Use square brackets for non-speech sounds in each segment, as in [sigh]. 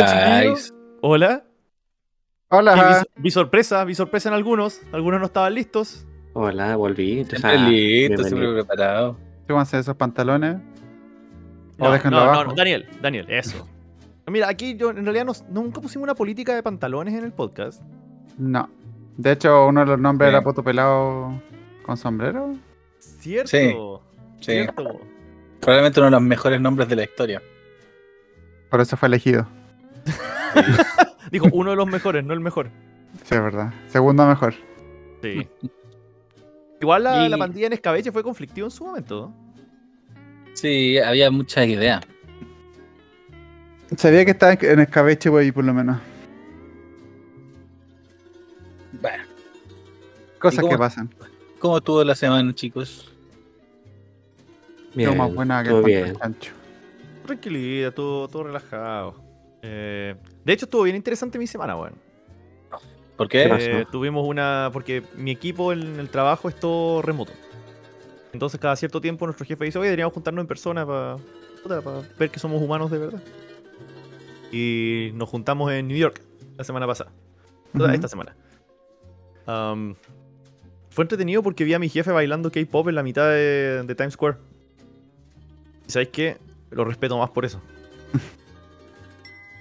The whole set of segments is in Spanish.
Hola, chiquillos. Hola. Hola. vi, vi sorpresa, vi sorpresa en algunos. Algunos no estaban listos. Hola, volví. Siempre Ah, listo, siempre preparado. Súbanse esos pantalones. O No, déjenlo no, abajo. no, Daniel, Daniel, eso. Mira, aquí yo en realidad nunca pusimos una política de pantalones en el podcast. No. De hecho, uno de los nombres Sí. era Poto Pelado con sombrero. Cierto. Sí. Sí. Cierto. Probablemente uno de los mejores nombres de la historia. Por eso fue elegido. [laughs] Dijo, uno de los mejores, no el mejor. Sí, es verdad. Segundo mejor. Sí. Igual la, Y- la pandilla en escabeche fue conflictiva en su momento. ¿no? Sí, había muchas ideas. Sabía que estaba en escabeche, güey, por lo menos. Bueno, Cosas cómo- que pasan. ¿cómo estuvo la semana, chicos? Bien, Estuvo más buena que todo el bien. Tranquilidad, todo, todo relajado. Eh, de hecho, estuvo bien interesante mi semana, weón. ¿Por qué? Eh, tuvimos una. Porque mi equipo en el trabajo es todo remoto. Entonces, cada cierto tiempo, nuestro jefe dice: Oye, deberíamos juntarnos en persona para ver que somos humanos de verdad. Y nos juntamos en New York la semana pasada. Esta semana. Fue entretenido porque vi a mi jefe bailando K-pop en la mitad de, de Times Square. ¿Y sabéis qué? Lo respeto más por eso. [laughs]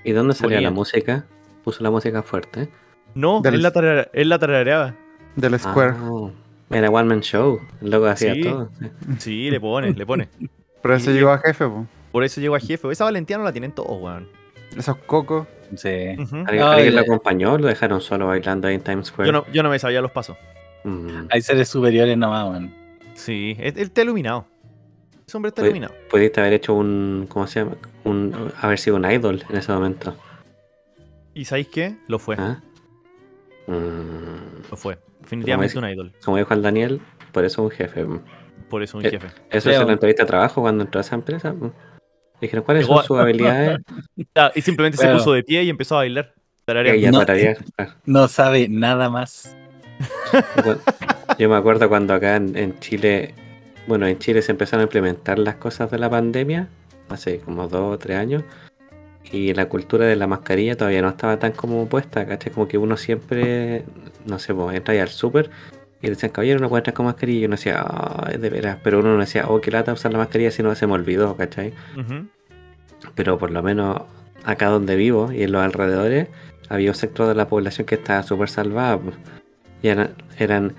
¿Y dónde salía la música? Puso la música fuerte. No, Del- él la, tararea- él la tarareaba. Del Square. Ah, era One Man Show. El loco hacía Sí. todo. sí. Sí, le pone, le pone. [laughs] Por eso y- llegó a jefe, po. Por eso llegó a jefe. Esa valentía no la tienen todos, weón. Esos cocos. Sí. ¿Alguien, No, alguien lo acompañó o lo dejaron solo bailando ahí en Times Square? Yo no, yo no me sabía los pasos. Mm, Hay seres superiores nomás, man. Sí, él, él está iluminado. Ese hombre está. Pudiste haber hecho un. ¿Cómo se llama? Un, haber sido un idol en ese momento. ¿Y sabéis qué? Lo fue. ¿Ah? Mm, Lo fue. Definitivamente Como un idol. como dijo el Daniel, por eso un jefe. Por eso un Eh, jefe. Eso Creo. es en la entrevista de trabajo cuando entró a esa empresa. mm. Dijeron, ¿cuáles Llegó son a- sus habilidades? [laughs] Ah, y simplemente se puso de pie y empezó a bailar. Ella No. sabe nada más. [laughs] Yo me acuerdo cuando acá en, en Chile, bueno, en Chile se empezaron a implementar las cosas de la pandemia, hace como dos o tres años, y la cultura de la mascarilla todavía no estaba tan como puesta, ¿cachai? Como que uno siempre, no sé, pues entra al súper y decían, caballero, no entrar con mascarilla, y uno decía, ah, de veras, pero uno no decía, oh, qué lata usar la mascarilla, si no se me olvidó, ¿cachai? Ujú. pero por lo menos acá donde vivo y en los alrededores había un sector de la población que estaba súper salvada. pues. Y eran, eran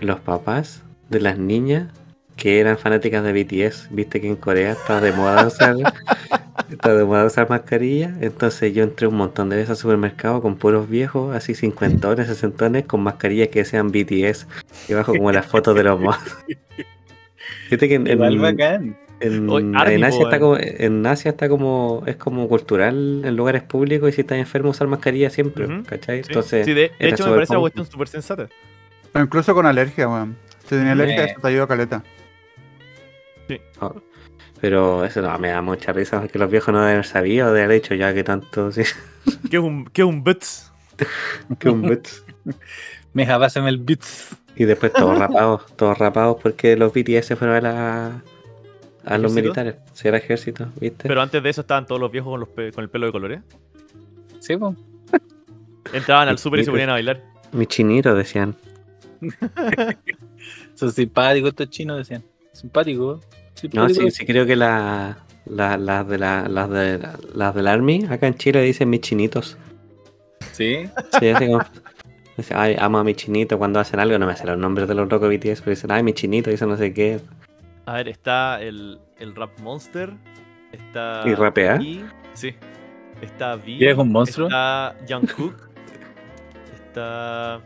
los papás de las niñas que eran fanáticas de BTS. Viste que en Corea está de moda usar, [laughs] está de moda usar mascarilla. Entonces yo entré un montón de veces al supermercado con puros viejos, así cincuentones, sesentones, con mascarillas que sean BTS. Y abajo como las fotos de los modos. [laughs] Viste que en, en- bacán. en, Oye, Army, en Asia está eh. como, en Asia está como, es como cultural en lugares públicos y si estás enfermo usar mascarilla siempre. ¿cachai? Sí. Entonces, Sí, de, hecho me parece una cuestión súper sensata. Pero incluso con alergia, weón. Si tenía alergia, Sí. eso te ayuda caleta. Oh, pero eso no, me da mucha risa porque los viejos no deben haber sabido de haber hecho ya que tanto, sí, [laughs] ¿Qué es un, qué es un bits? [laughs] que un bits. [laughs] Meja, pásame el beats. Y después todos rapados, todos rapados porque los BTS se fueron a la a los militares, si era ejército, ¿viste? Pero antes de eso estaban todos los viejos con, los pe- con el pelo de colores. Sí, pues. Entraban al súper y se ponían a bailar. Mi chinito decían. Son simpáticos estos chinos, decían. Simpáticos. No, simpáticos. sí, sí creo que la, la- las de la, las de las del Army acá en Chile dicen mis chinitos. Sí. Sí, así como. dice, ay, amo a mi chinito cuando hacen algo, no me sé los nombres de los locos BTS, pero dicen, ay, mi chinito, dice no sé qué. A ver, está el, el Rap Monster. Está. ¿Y rapea? V, Sí. Está V. ¿Eres un monstruo? Está Jungkook. Está.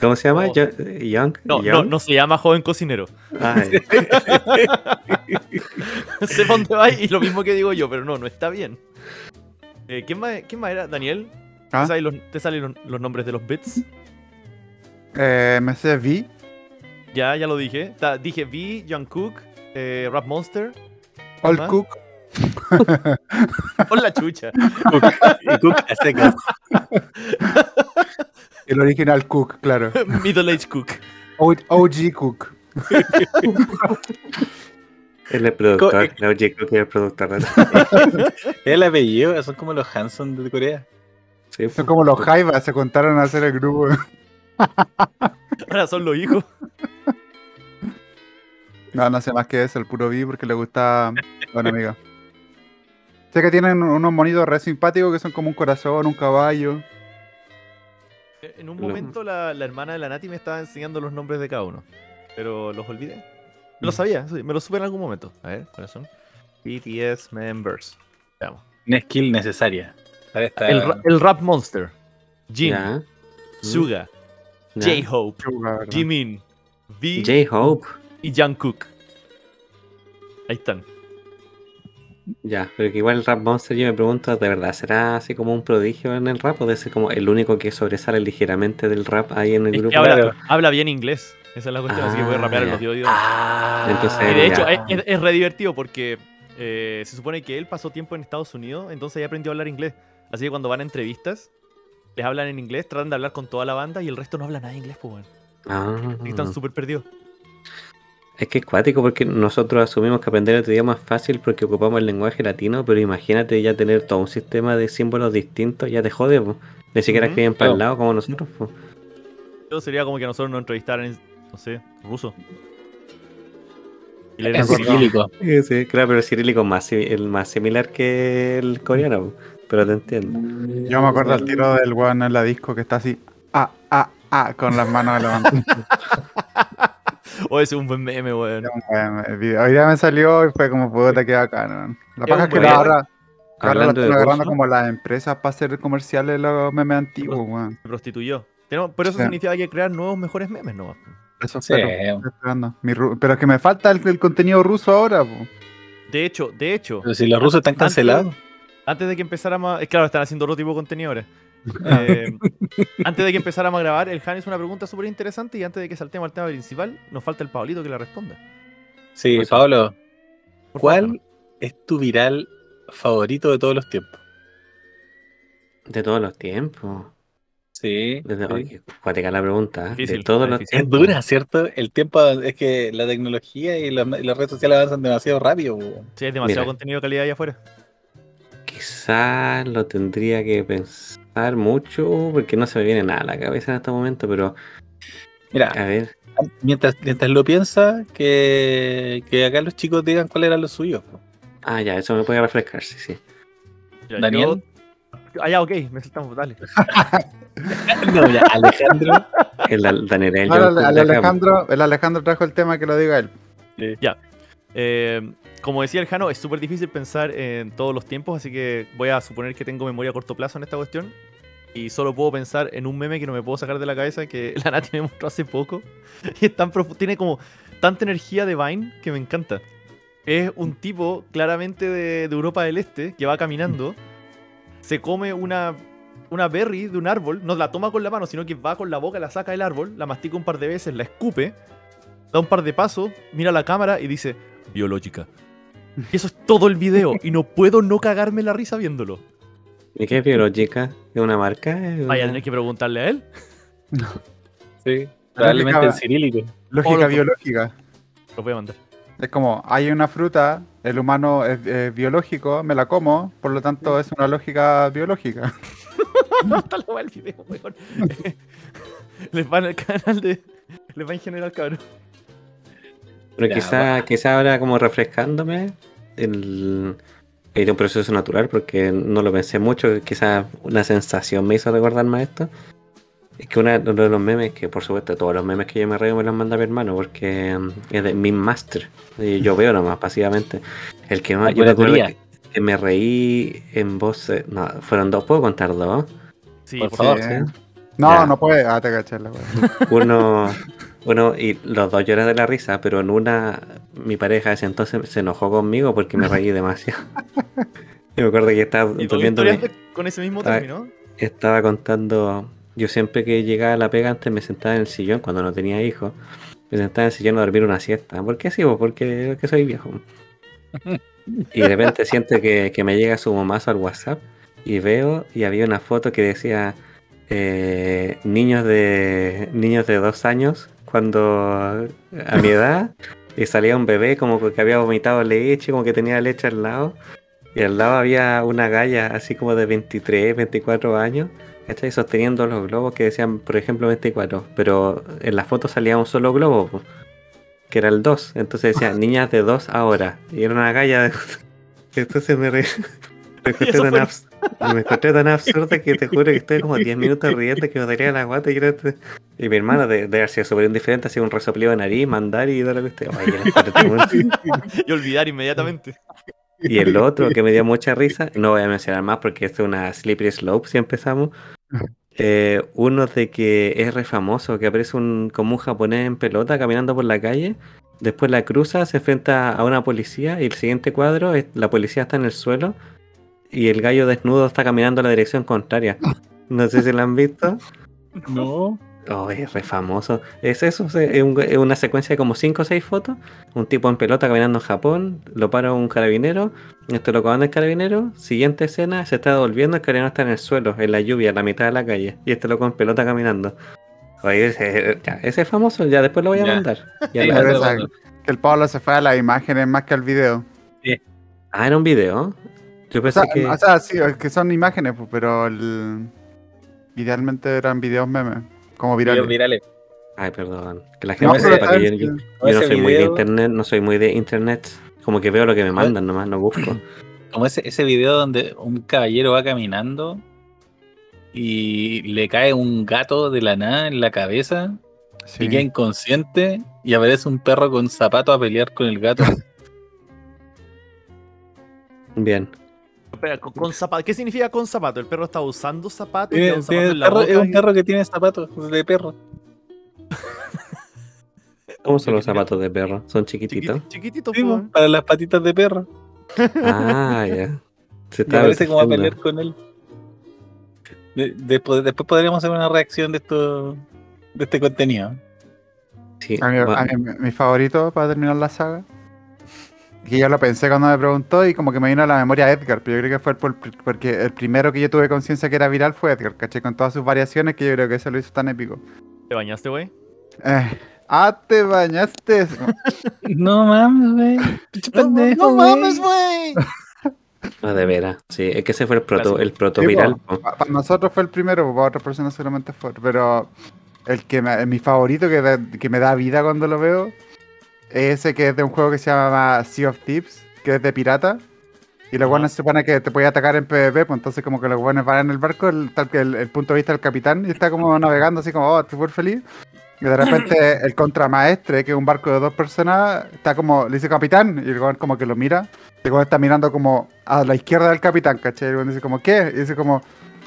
¿Cómo se llama? Oh. Yo- Young. No, no, Young? no se llama joven cocinero. [laughs] Sé dónde va y lo mismo que digo yo, pero no, no está bien. Eh, ¿quién, más, ¿Quién más era? ¿Daniel? ¿Ah? ¿Te salen los, te salen los, los nombres de los bits? Eh, me sé V. Ya, ya lo dije. Está- dije V, Jungkook, eh, Rap Monster. Old ¿Más? Cook. [laughs] Con la chucha. y Cook a secas. [laughs] El original Cook, claro. [laughs] Middle Age Cook. O- OG Cook. [laughs] Él es productor. No, Jay Cook es el productor. Es [laughs] el apellido, son como los Hanson de Corea. Sí, pues. Son como los Jaivas, se contaron a hacer el grupo. Ahora son los hijos. No, no sé más que eso, el puro vi porque le gusta. Bueno, amigo. Sé que tienen unos monitos re simpáticos que son como un corazón, un caballo. En un momento la, la hermana de la Nati me estaba enseñando los nombres de cada uno. Pero los olvidé. Me lo sabía, sí, me lo supe en algún momento. A ver, ¿cuáles son? BTS members. Veamos. Una skill necesaria. El, ra- el Rap Monster. Jin, Ya. Suga, ya. J-Hope. Jimin, V J-Hope. y Jungkook. Ahí están. Ya, pero que igual el Rap Monster yo me pregunto, ¿de verdad será así como un prodigio en el rap o de ser como el único que sobresale ligeramente del rap ahí en el Es que grupo? habla, Claro. habla bien inglés. Esa es la cuestión, así que puede Ah, rapear en los dos idiomas. Ah, Entonces, Y de ya. hecho, es, es- es re divertido porque eh, se supone que él pasó tiempo en Estados Unidos, entonces ya aprendió a hablar inglés. Así que cuando van a entrevistas, les hablan en inglés, tratan de hablar con toda la banda y el resto no habla nada de inglés, pues, weón. Ah, están súper perdidos. Es que es cuático porque nosotros asumimos que aprender otro idioma es fácil porque ocupamos el lenguaje latino, pero imagínate ya tener todo un sistema de símbolos distintos, ya te jode, po. Ni siquiera Ujú. escriben para el lado como nosotros, po. Eso sería como que a nosotros nos entrevistaran en, no sé, ruso. Y le cirílico. Sí, sí, claro, pero el cirílico es más, el más similar que el coreano, pero te entiendo. Yo me acuerdo al tiro del weón en la disco que está así. Ah, ah, ah, con las manos levantadas. [laughs] [laughs] O ese es un buen meme, weón. Hoy día me salió y fue como puta que bacán. weón. La paja es que la ahora, ahora la Hablando están de agarrando como las empresas para hacer comerciales los memes antiguos, weón. Se prostituyó. Tenemos- pero eso Sí. significa que hay que crear nuevos, mejores memes, ¿no? Eso Sí. esperando. Pero es que me falta el, el contenido ruso ahora, po. De hecho, de hecho, Pero si los rusos están cancelados. antes de que empezáramos, claro, están haciendo otro tipo de contenido ahora. Eh, antes de que empezáramos a grabar, el Han hizo una pregunta súper interesante y antes de que saltemos al tema principal, nos falta el Pablito que la responda. Sí, Pues- Pablo, ¿cuál favor. es tu viral favorito de todos los tiempos? de todos los tiempos. Sí. Desde, sí. oye, cuática la pregunta. ¿eh? Difícil, de todos está los difícil. Es tiempos. dura, ¿cierto? El tiempo es que la tecnología y las, y las redes sociales avanzan demasiado rápido. weón. Sí, es demasiado Mira. contenido de calidad allá afuera. Quizás lo tendría que pensar mucho porque no se me viene nada a la cabeza en este momento, pero Mira, a ver, mientras, mientras lo piensas, que, que acá los chicos digan cuál era lo suyo. ah, ya, eso me puede refrescar, sí, sí. Ya, Daniel. yo- Ah, ya, ok, me saltamos, dale. [laughs] No, ya, Alejandro. El Daniel el el, Alejandro, el Alejandro trajo el tema que lo diga él. Eh, como decía el Jano, es súper difícil pensar en todos los tiempos, así que voy a suponer que tengo memoria a corto plazo en esta cuestión. Y solo puedo pensar en un meme que no me puedo sacar de la cabeza que [laughs] la Nati me mostró hace poco. Y es tan tiene como tanta energía de Vine que me encanta. Es un tipo claramente de, de Europa del Este que va caminando, se come una, una berry de un árbol, no la toma con la mano, sino que va con la boca, la saca del árbol, la mastica un par de veces, la escupe, da un par de pasos, mira a la cámara y dice, biológica. Y eso es todo el video y no puedo no cagarme la risa viéndolo. ¿Y qué es biológica? ¿Es una marca? ¿Es Vaya una- tener que preguntarle a él. [laughs] Sí, [laughs] probablemente en cirílico. Lógica biológica. Lo voy a mandar. Es como, hay una fruta, el humano es, es biológico, me la como, por lo tanto es una lógica biológica. [laughs] Hasta la wea del video, weón. Les va en el canal de. Les va en general, cabrón. Pero Ya, quizá, quizá ahora como refrescándome, el, era un proceso natural porque no lo pensé mucho, quizá una sensación me hizo recordarme esto. Es que una- uno de los memes, que por supuesto todos los memes que yo me río me los manda mi hermano porque mm, es de mi master. Y yo veo nomás pasivamente. El que más, yo me acuerdo curaduría. que, que me reí en voz, eh, no, fueron dos, ¿puedo contar dos? Sí, Por por favor. Sí. No, Ya. no puede. Ah, te caché la wea. Uno, [laughs] uno, y los dos lloran de la risa, pero en una, mi pareja ese entonces se enojó conmigo porque me reí demasiado. [laughs] Y me acuerdo que estaba durmiendo, con ese mismo término. estaba contando, yo siempre que llegaba a la pega antes me sentaba en el sillón cuando no tenía hijos, me sentaba en el sillón a dormir una siesta. ¿Por qué sí? Porque, porque soy viejo. [laughs] Y de repente siento que, que me llega su mamazo al WhatsApp y veo y había una foto que decía eh, niños de niños de dos años cuando a mi edad y salía un bebé como que había vomitado leche, como que tenía leche al lado. Y al lado había una galla así como de 23, 24 años, ¿cachai? Sosteniendo los globos que decían, por ejemplo, 24. Pero en la foto salía un solo globo, que era el 2. Entonces decía, [laughs] niñas de 2 ahora. Y era una galla de... [laughs] Entonces me, re... me tan fue- abs- [laughs] me encontré tan absurda que te juro que estoy como 10 [laughs] minutos riendo que me daría la guata y, era- y mi hermano de, de haber sido súper indiferente, hacía un resoplido de nariz, mandar y. Ay, el encuentro muy- Y olvidar inmediatamente. y el otro que me dio mucha risa, no voy a mencionar más porque esto es una slippery slope si empezamos. Eh, uno de que es re famoso, que aparece un, como un japonés en pelota caminando por la calle, después la cruza, se enfrenta a una policía y el siguiente cuadro, es, la policía está en el suelo y el gallo desnudo está caminando a la dirección contraria. No sé si lo han visto. [laughs] No. Oh, es re famoso. Es eso, es, un- es una secuencia de como 5 o 6 fotos. Un tipo en pelota caminando en Japón, lo para un carabinero, esto lo comanda el carabinero. Siguiente escena, se está devolviendo, el carabinero está en el suelo, en la lluvia, en la mitad de la calle. Y este loco en pelota caminando. Oye, ese, ya, ese es famoso, ya después lo voy a Ya. mandar. [laughs] Ya Sí, lo- que el Pablo se fue a las imágenes más que al video. Ah, era un video. Yo O pensé sea, que. o sea, sí, es que son imágenes, pues, pero el- idealmente eran videos memes, como virales. Videos virales. Ay, perdón. Que la No, gente pero sepa que yo, yo- yo no soy muy de internet, no soy muy de internet. Como que veo lo que me mandan nomás, no busco. [clears throat] Como ese, ese video donde un caballero va caminando y le cae un gato de la nada en la cabeza Sí. y queda inconsciente y aparece un perro con zapato a pelear con el gato. [laughs] Bien. Espera, con, con zapato. ¿Qué significa con zapato? ¿El perro está usando zapatos? Tiene- ¿Lleva un tiene zapato en la perro- es un y- perro que tiene zapatos de perro. [laughs] ¿Cómo son los zapatos de perro? ¿Son chiquititos? Chiquitito, chiquitito, Sí, po. po, para las patitas de perro. Ah, ya. Se está aparece como a pelear con él. De- después, después podríamos hacer una reacción de esto de este contenido. Sí, A mí, va- a mí- mi favorito para terminar la saga. Que yo lo pensé cuando me preguntó y como que me vino a la memoria Edgar, pero yo creo que fue por- porque el primero que yo tuve conciencia que era viral fue Edgar, ¿caché? Con todas sus variaciones que yo creo que eso lo hizo tan épico. ¿Te bañaste, güey? Eh, ah, te bañaste. [laughs] No mames, güey. Pinche [laughs] pendejo, güey. güey! [laughs] Ah, de veras. Sí, es que ese fue el proto, el proto Sí, viral. Para nosotros fue el primero, para otras personas solamente fue. Pero el que me- mi favorito que, da- que me da vida cuando lo veo ese que es de un juego que se llama Sea of Thieves, que es de pirata. Y los buenos se supone que te puede atacar en PvP, pues entonces como que los buenos van en el barco, el, tal que el, el punto de vista del capitán, y está como navegando así como, oh, súper feliz. Y de repente [clears throat] el contramaestre, que es un barco de dos personas, está como, le dice capitán, y el weón como que lo mira. El weón está mirando como a la izquierda del capitán, ¿cachai? Y el dice como, ¿qué? Y dice como,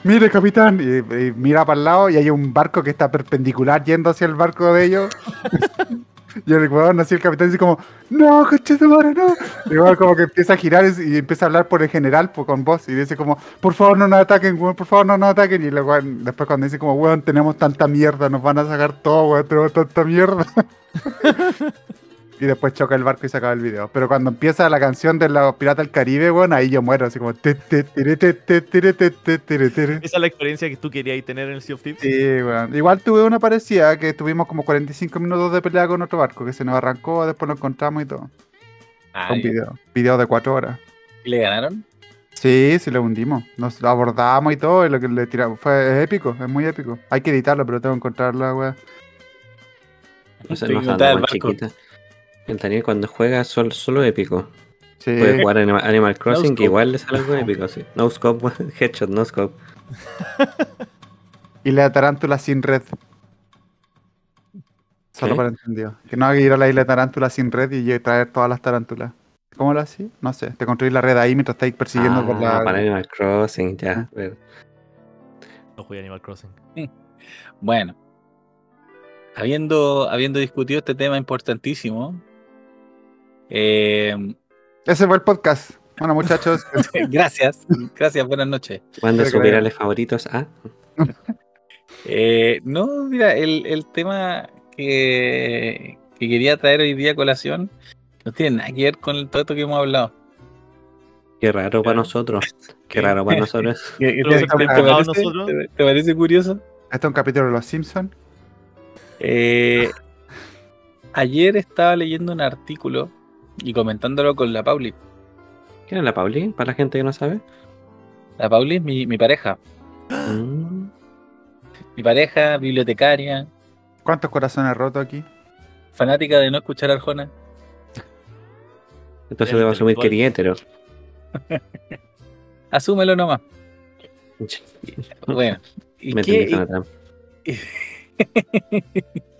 mire capitán, y, y mira para el lado y hay un barco que está perpendicular yendo hacia el barco de ellos. [laughs] y el weón, así el capitán dice como, no, coche de madre, no. Y como que empieza a girar y, empieza a hablar por el general, pues, con voz, y dice como, por favor no nos ataquen, weón, por favor no nos ataquen. Y el weón, después cuando dice como, weón, tenemos tanta mierda, nos van a sacar todo, weón, tenemos tanta mierda. [laughs] Y después choca el barco y se acaba el video. Pero cuando empieza la canción de los Piratas del Caribe, weón, ahí yo muero, así como. Esa es la experiencia que tú querías tener en el Sea of Thieves. Sí, weón. Igual tuve una parecida que tuvimos como 45 minutos de pelea con otro barco que se nos arrancó, después lo encontramos y todo. Ah, Con video. Video de 4 horas. ¿y ¿Le ganaron? Sí, sí lo hundimos. Nos lo abordamos y todo, y lo que le tiramos fue es épico, es muy épico. Hay que editarlo, pero tengo que encontrarla, weón. No sé, no El Daniel cuando juega solo, solo épico. Sí. Puede jugar Animal, Animal Crossing, que igual le sale algo épico, sí. No scope, [laughs] headshot, no scope. [laughs] Y la tarántula sin red. Solo ¿Qué? para entendido. Que no hay que ir a la isla de tarántula sin red y traer todas las tarántulas. ¿Cómo lo hacía? No sé. Te construís la red ahí mientras estáis persiguiendo por Ah, la. para Animal Crossing, ya. Ah. No jugué Animal Crossing. [laughs] Bueno. Habiendo, habiendo discutido este tema importantísimo, eh, Ese fue el podcast. Bueno, muchachos. [laughs] gracias, gracias, buenas noches. Manda Creo sus virales favoritos a. Eh, no, mira, el, el tema que, que quería traer hoy día a colación no tiene nada que ver con el todo esto que hemos hablado. Qué raro para nosotros. Qué raro para [laughs] nosotros. ¿Qué- qué Pero te, se te enfocamos parece, nosotros. te- te parece curioso? Este es un capítulo de Los Simpsons. Eh, ayer estaba leyendo un artículo y comentándolo con la Pauli. ¿Quién es la Pauli? Para la gente que no sabe. La Pauli es mi, mi pareja. Mm, Mi pareja, bibliotecaria, ¿Cuántos corazones rotos aquí? fanática de no escuchar Arjona. Entonces debo asumir que eres hetero. [laughs] Asúmelo nomás. [laughs] Bueno. ¿Y Me qué, entendí, Jonathan. [laughs]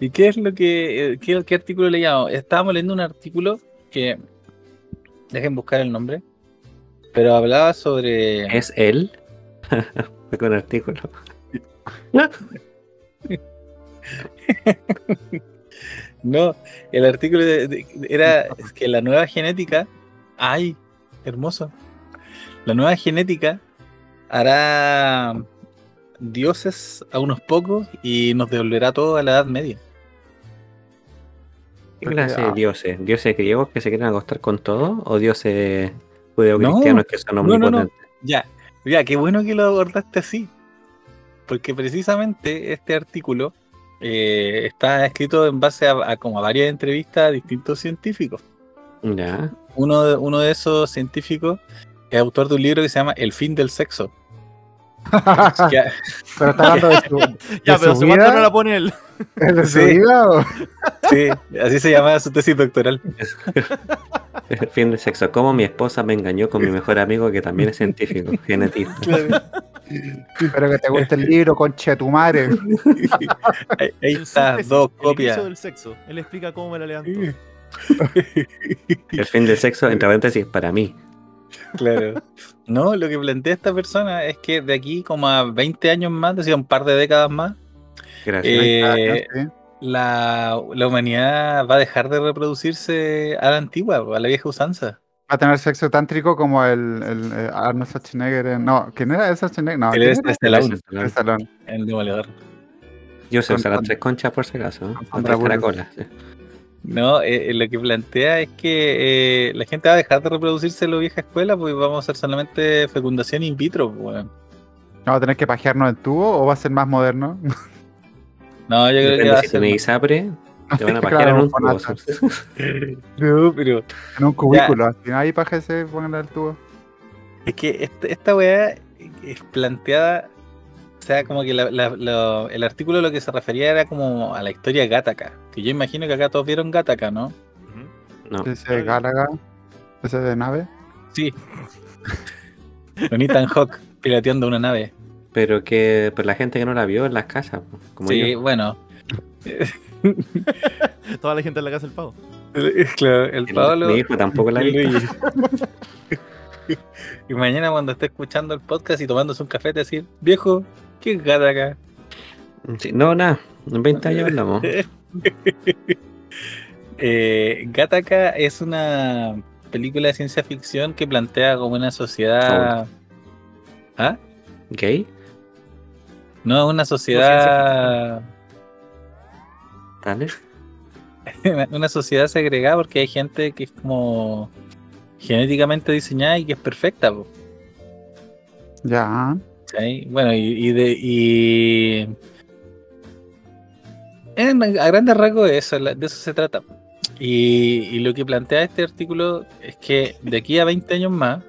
¿Y qué es lo que. eh, ¿Qué, qué artículo leíamos? Estábamos leyendo un artículo que. Dejen buscar el nombre. Pero hablaba sobre. ¿Es él? Fue [laughs] con artículo. [laughs] No, el artículo de- de- era es que la nueva genética. ¡Ay! Hermoso. La nueva genética hará dioses a unos pocos y nos devolverá todo a la Edad Media. ¿Qué clase de dioses? ¿Dioses griegos que se quieren acostar con todo? ¿O dioses judeocristianos que son no, no, no. omnipotentes? Ya, ya, qué bueno que lo abordaste así. Porque precisamente este artículo eh, está escrito en base a, a como a varias entrevistas a distintos científicos. Ya. Uno de, uno de esos científicos es autor de un libro que se llama El fin del sexo. [laughs] Pero está hablando de su, [laughs] de Ya, pero su vida. no la pone él. ¿Es [laughs] de su Sí. vida o? sí, así se llama su tesis doctoral. El fin del sexo. ¿Cómo mi esposa me engañó con mi mejor amigo que también es científico, genetista? Espero que te guste el libro, conche tu madre. Ahí, está, dos El copias. del sexo. Él explica cómo me la levantó. El fin del sexo, entre paréntesis, para mí. Claro. [laughs] No, lo que plantea esta persona es que de aquí como a 20 años más, decía un par de décadas más, Gracias. Eh, Sí. la, la humanidad va a dejar de reproducirse a la antigua, a la vieja usanza. Va a tener sexo tántrico como el, el, eh, Arnold Schwarzenegger. en- No, ¿quién era ese Schwarzenegger? No, Él ¿quién es era? Stallone, El Stallone. el demoledor. Yo sé con- usar las tres conchas por si acaso. ¿eh? Con tres Raúl. caracolas. sí. No, eh, eh, lo que plantea es que eh, la gente va a dejar de reproducirse en la vieja escuela, pues vamos a hacer solamente fecundación in vitro. pues, weón. ¿Vamos a tener que pajearnos en tubo o va a ser más moderno? [laughs] No, yo creo que va a si ser. tenés ISAPRE, te van a [laughs] Claro, pajear en un tubo. [laughs] No, pero En un cubículo. Así, ahí pajese, pónganle el tubo. es que esta, esta weá es planteada. O sea, como que la- la- lo- el artículo lo que se refería era como a la historia Gattaca. Que yo imagino que acá todos vieron Gattaca, ¿no? No, Ese Gálaga. Ese de nave. Sí. Con Ethan Hawk piloteando una nave. pero que pues, la gente que no la vio en las casas, como sí, yo. bueno. [laughs] Toda la gente en la casa del pavo. [laughs] claro, el El- Pablo. Mi hijo tampoco la [laughs] vio. Y mañana cuando esté escuchando el podcast y tomándose un café te decir, viejo, ¿qué es Gattaca? Sí, no, nada. En 20 años hablamos. [laughs] eh, Gattaca es una película de ciencia ficción que plantea como una sociedad. ¿Ah? ¿Gay? No, una sociedad. ¿Vale? [laughs] una sociedad segregada porque hay gente que es como genéticamente diseñada y que es perfecta. po, Ya. Bueno, y, de. Y... A grandes rasgos eso, la- de eso se trata. Y, y lo que plantea este artículo es que de aquí a 20 años más.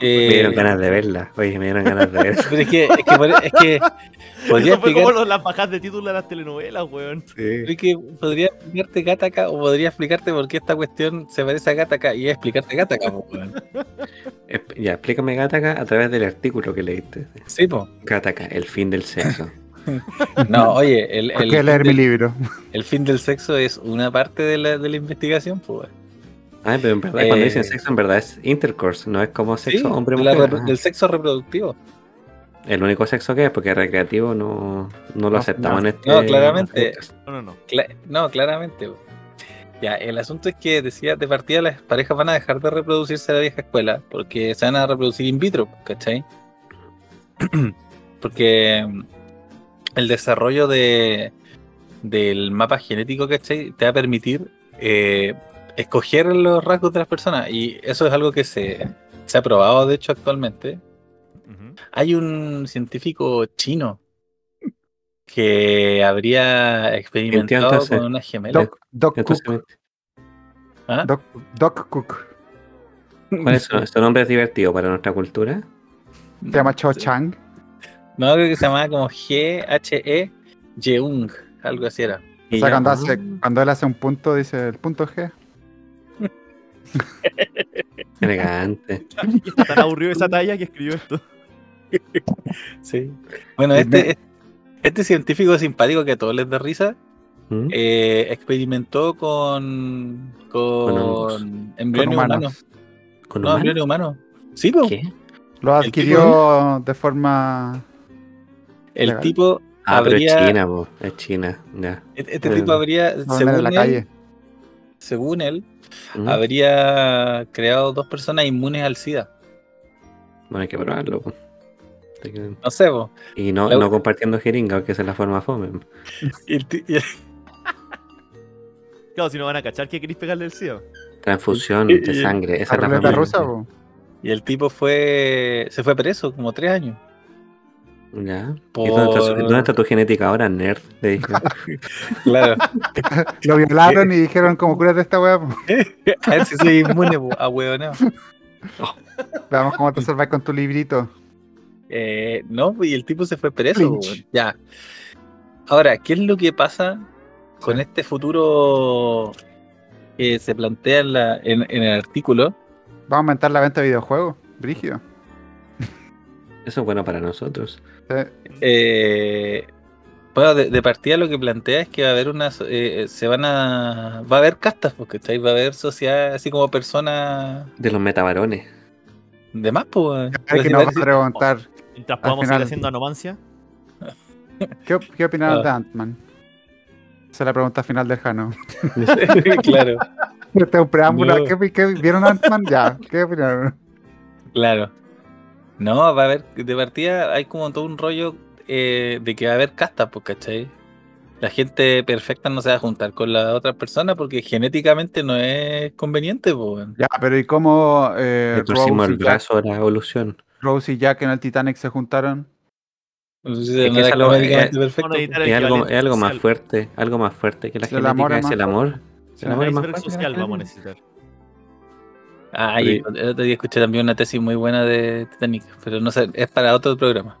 Me dieron eh, ganas de verla. Oye, me dieron ganas de verla. [laughs] pero es que, es que, por- es que [laughs] podría Eso fue explicar, como los- las bajas de título de las telenovelas, weón. pero es que podría explicarte Gataca o podría explicarte por qué esta cuestión se parece a Gataca y es explicarte Gataca, weón. Ya, explícame Gataca a través del artículo que leíste. Sí, po. Gataca, el fin del sexo. [laughs] No, oye, el, ¿Por el leer mi libro? el fin del sexo es una parte de la, de la investigación, pues. Ay, pero en verdad, cuando Eh, dicen sexo, en verdad es intercourse, no es como sexo Sí, hombre-mujer. del sexo reproductivo. El único sexo que es, porque recreativo no, no lo No, aceptamos no. en este. No, claramente. No, no, no. Cla- no, claramente. Ya, el asunto es que decía, de partida las parejas van a dejar de reproducirse a la vieja escuela porque se van a reproducir in vitro, ¿cachai? [clears throat] porque mm, el desarrollo de, del mapa genético, ¿cachai? Te va a permitir eh, escoger los rasgos de las personas y eso es algo que se, se ha probado, de hecho, actualmente. Hay un científico chino que habría experimentado con una gemela. Doc, Doc Cook. ¿Ah? Doc, Doc Cook. ¿cuál es su, su nombre es divertido para nuestra cultura? Se llama Cho Chang. No, creo que se llamaba como G-H-E Jeung, algo así era. O Y sea, cuando, hace, cuando él hace un punto, dice el punto G. [laughs] Elegante. Está tan aburrido esa talla que escribió esto. Sí. Bueno, Y este, este científico simpático que a todos les da risa, ¿Mm? eh, experimentó con, con, hongos. embriones Con humanos. humanos. ¿Con No, humanos? embriones humanos. Sí. Lo adquirió de forma. El Legal. tipo Ah, pero es habría. China, po. Es China. Ya. Este este tipo habría, no, según en la él, calle. según él, Habría creado dos personas inmunes al SIDA. Bueno, hay que probarlo. po. Hay que- No sé, po. Y no, La- no compartiendo jeringa, esa es la forma fome. [laughs] Y el ti- y el- Claro, si no van a cachar que queréis pegarle el SIDA. Transfusión de sangre. Esa es la rusa, po. y el tipo fue se fue preso como tres años. Ya. Por- ¿Y dónde está, su- dónde está tu genética ahora, nerd? Le dije. [laughs] Claro. [laughs] Lo violaron y dijeron, como cúrate esta weá. [laughs] A ver si soy inmune a huevoneo. Veamos cómo te salvas con tu librito. Eh, no, y el tipo se fue preso. Weón. Ya. Ahora, ¿qué es lo que pasa con este futuro que se plantea en, la, en, en el artículo? Vamos a aumentar la venta de videojuegos. Brígido. Eso es bueno para nosotros. Eh, bueno, de, de partida lo que plantea es que va a haber una. so- eh, se van a. Va a haber castas, porque va a haber sociedad así como personas De los metabarones. de más, pues. Que nos va a preguntar, Mientras podamos final- seguir haciendo anomancia. [laughs] ¿qué, qué opinaron Ah. de Ant-Man? Esa es la pregunta final del Jano. [laughs] claro, Este es un preámbulo. No. ¿Qué, qué- vieron Ant-Man? Ya. ¿Qué opinaron? claro. No, va a haber. De partida hay como todo un rollo eh, de que va a haber castas, pues, ¿cachai? La gente perfecta no se va a juntar con la otra persona porque genéticamente no es conveniente, pues. Ya, pero ¿y cómo eh, Rose, el y Jack, brazo a la evolución. Rose y Jack en el Titanic se juntaron? No sé si Es algo- el más fuerte. Algo más fuerte que la Si el amor genética es es el amor. Si El el amor es más iceberg fuerte. social vamos a necesitar. Ah, y el otro día escuché también una tesis muy buena de Titanic, pero no sé, es para otro programa.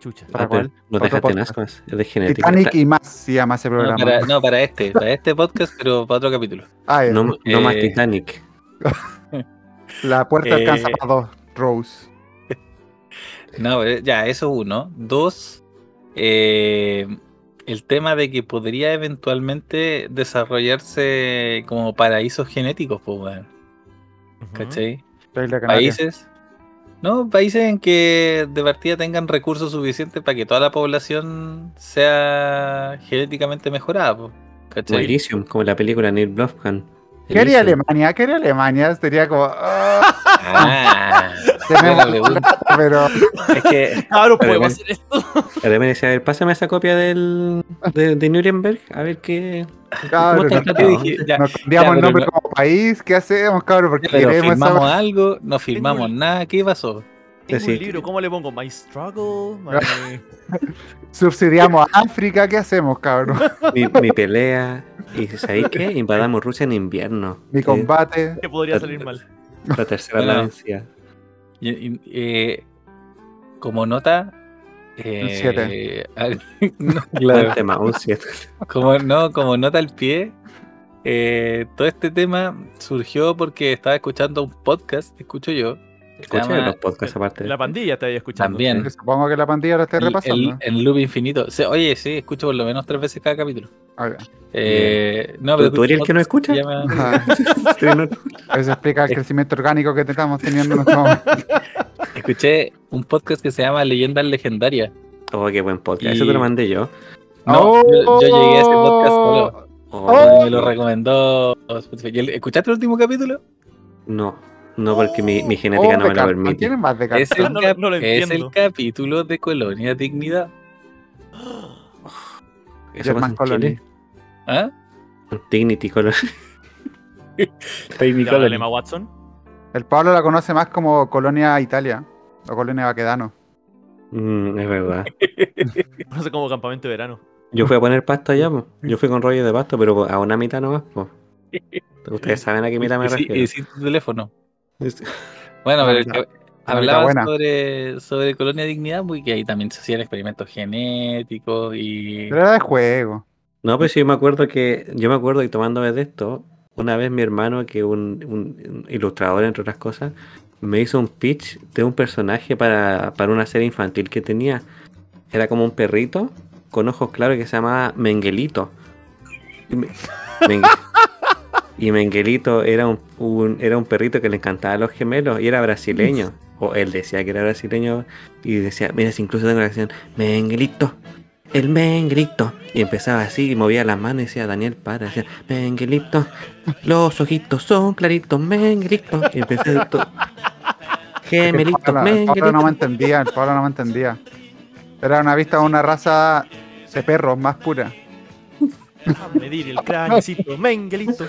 Chucha. ¿Para Ah, cuál? No dejaste nada más. Es de genética. Titanic y más se llama ese No programa. para, no, para este, [laughs] para este podcast, pero para otro capítulo. Ah. No, no más Eh, Titanic. [laughs] La puerta eh, alcanza para dos. Rose. [laughs] No, eh, ya, eso uno. Dos, eh, el tema de que podría eventualmente desarrollarse como paraísos genéticos, pues, Ujú. ¿Cachai? Países. No, países en que de partida tengan recursos suficientes para que toda la población sea genéticamente mejorada, Como ¿cachai? Elysium, como la película Neil Blofkan. ¿Qué haría. Alemania? ¿Qué haría Alemania? Sería como. ah, Ah, tenemos [laughs] pregunta. plata, pero. es que Cabrón, podemos hacer esto. [laughs] Me dice, a ver, pásame esa copia del, de, de Nuremberg, a ver qué. Cabrón, tratado? dije, ya, nos cambiamos ya, el nombre no- como país. ¿Qué hacemos, cabrón? Porque pero queremos firmamos esa. algo, no firmamos un- nada, ¿qué pasó? Tengo Sí. un libro, ¿cómo le pongo? My Struggle. My... [laughs] Subsidiamos a África. ¿Qué hacemos, cabrón? Mi, mi pelea. Y ¿sabéis qué? Invadamos Rusia en invierno. Mi Sí, combate. que podría salir mal. La tercera Bueno. Y- y- eh, como nota. eh, siete. [laughs] no, [laughs] Buen claro, tema, un 7. como, no, como nota al pie. eh, todo este tema surgió porque estaba escuchando un podcast, escucho yo. Escucha llama- los podcasts aparte. La pandilla te había escuchando. También. Supongo que la pandilla lo esté repasando. el- en loop infinito. Oye, sí, escucho por lo menos tres veces cada capítulo. Ah. Eh, no, ¿Tú- pero tú eres el que no escucha? [laughs] Sí, ¿no? Eso explica el crecimiento orgánico que estamos teniendo en este momento. [laughs] Escuché un podcast que se llama Leyendas Legendarias. Oh, qué buen podcast. Y- Eso te lo mandé yo. No, Oh. yo, yo llegué a ese podcast solo. Oh, Me lo recomendó Spotify. ¿Y el- ¿Escuchaste el último capítulo? No, no, porque mi, mi genética Oh, no me lo permite. ¿Tienen más de Es el, No, cap- no lo es el capítulo de Colonia Dignidad. Eso German pasa en Colony. ¿Ah? Dignity Colony. [laughs] Watson. El Pablo la conoce más como Colonia Italia o Colonia Baquedano. Mm, es verdad. [laughs] No sé, como campamento de verano. Yo fui a poner pasto allá, po. [laughs] Yo fui con rollo de pasto, pero a una mitad nomás, po. Ustedes saben a qué mitad me Y refiero. y sin tu teléfono. Bueno, La pero que hablaba buena. sobre, sobre Colonia Dignidad, porque ahí también se hacían experimentos genéticos y. Pero era de juego. No, pues sí, yo me acuerdo que, yo me acuerdo que tomándome de esto, una vez mi hermano, que un, un- un ilustrador entre otras cosas, me hizo un pitch de un personaje para, para una serie infantil que tenía. Era como un perrito con ojos claros que se llamaba Menguelito. Y, me- Mengue- [laughs] y Menguelito era un, un- era un perrito que le encantaba a los gemelos y era brasileño. O él decía que era brasileño y decía, mira, si incluso tengo la canción, Menguelito, el Menguelito. Y empezaba así, y movía las manos y decía, Daniel, para, decía, Menguelito, los ojitos son claritos, Menguelito. Y empecé todo. [laughs] Que el Gemelito, Pablo, el Pablo no me entendía, el Pablo no me entendía. Era una vista de una raza de perros más pura. A medir el cráneocito, [laughs] menguelito.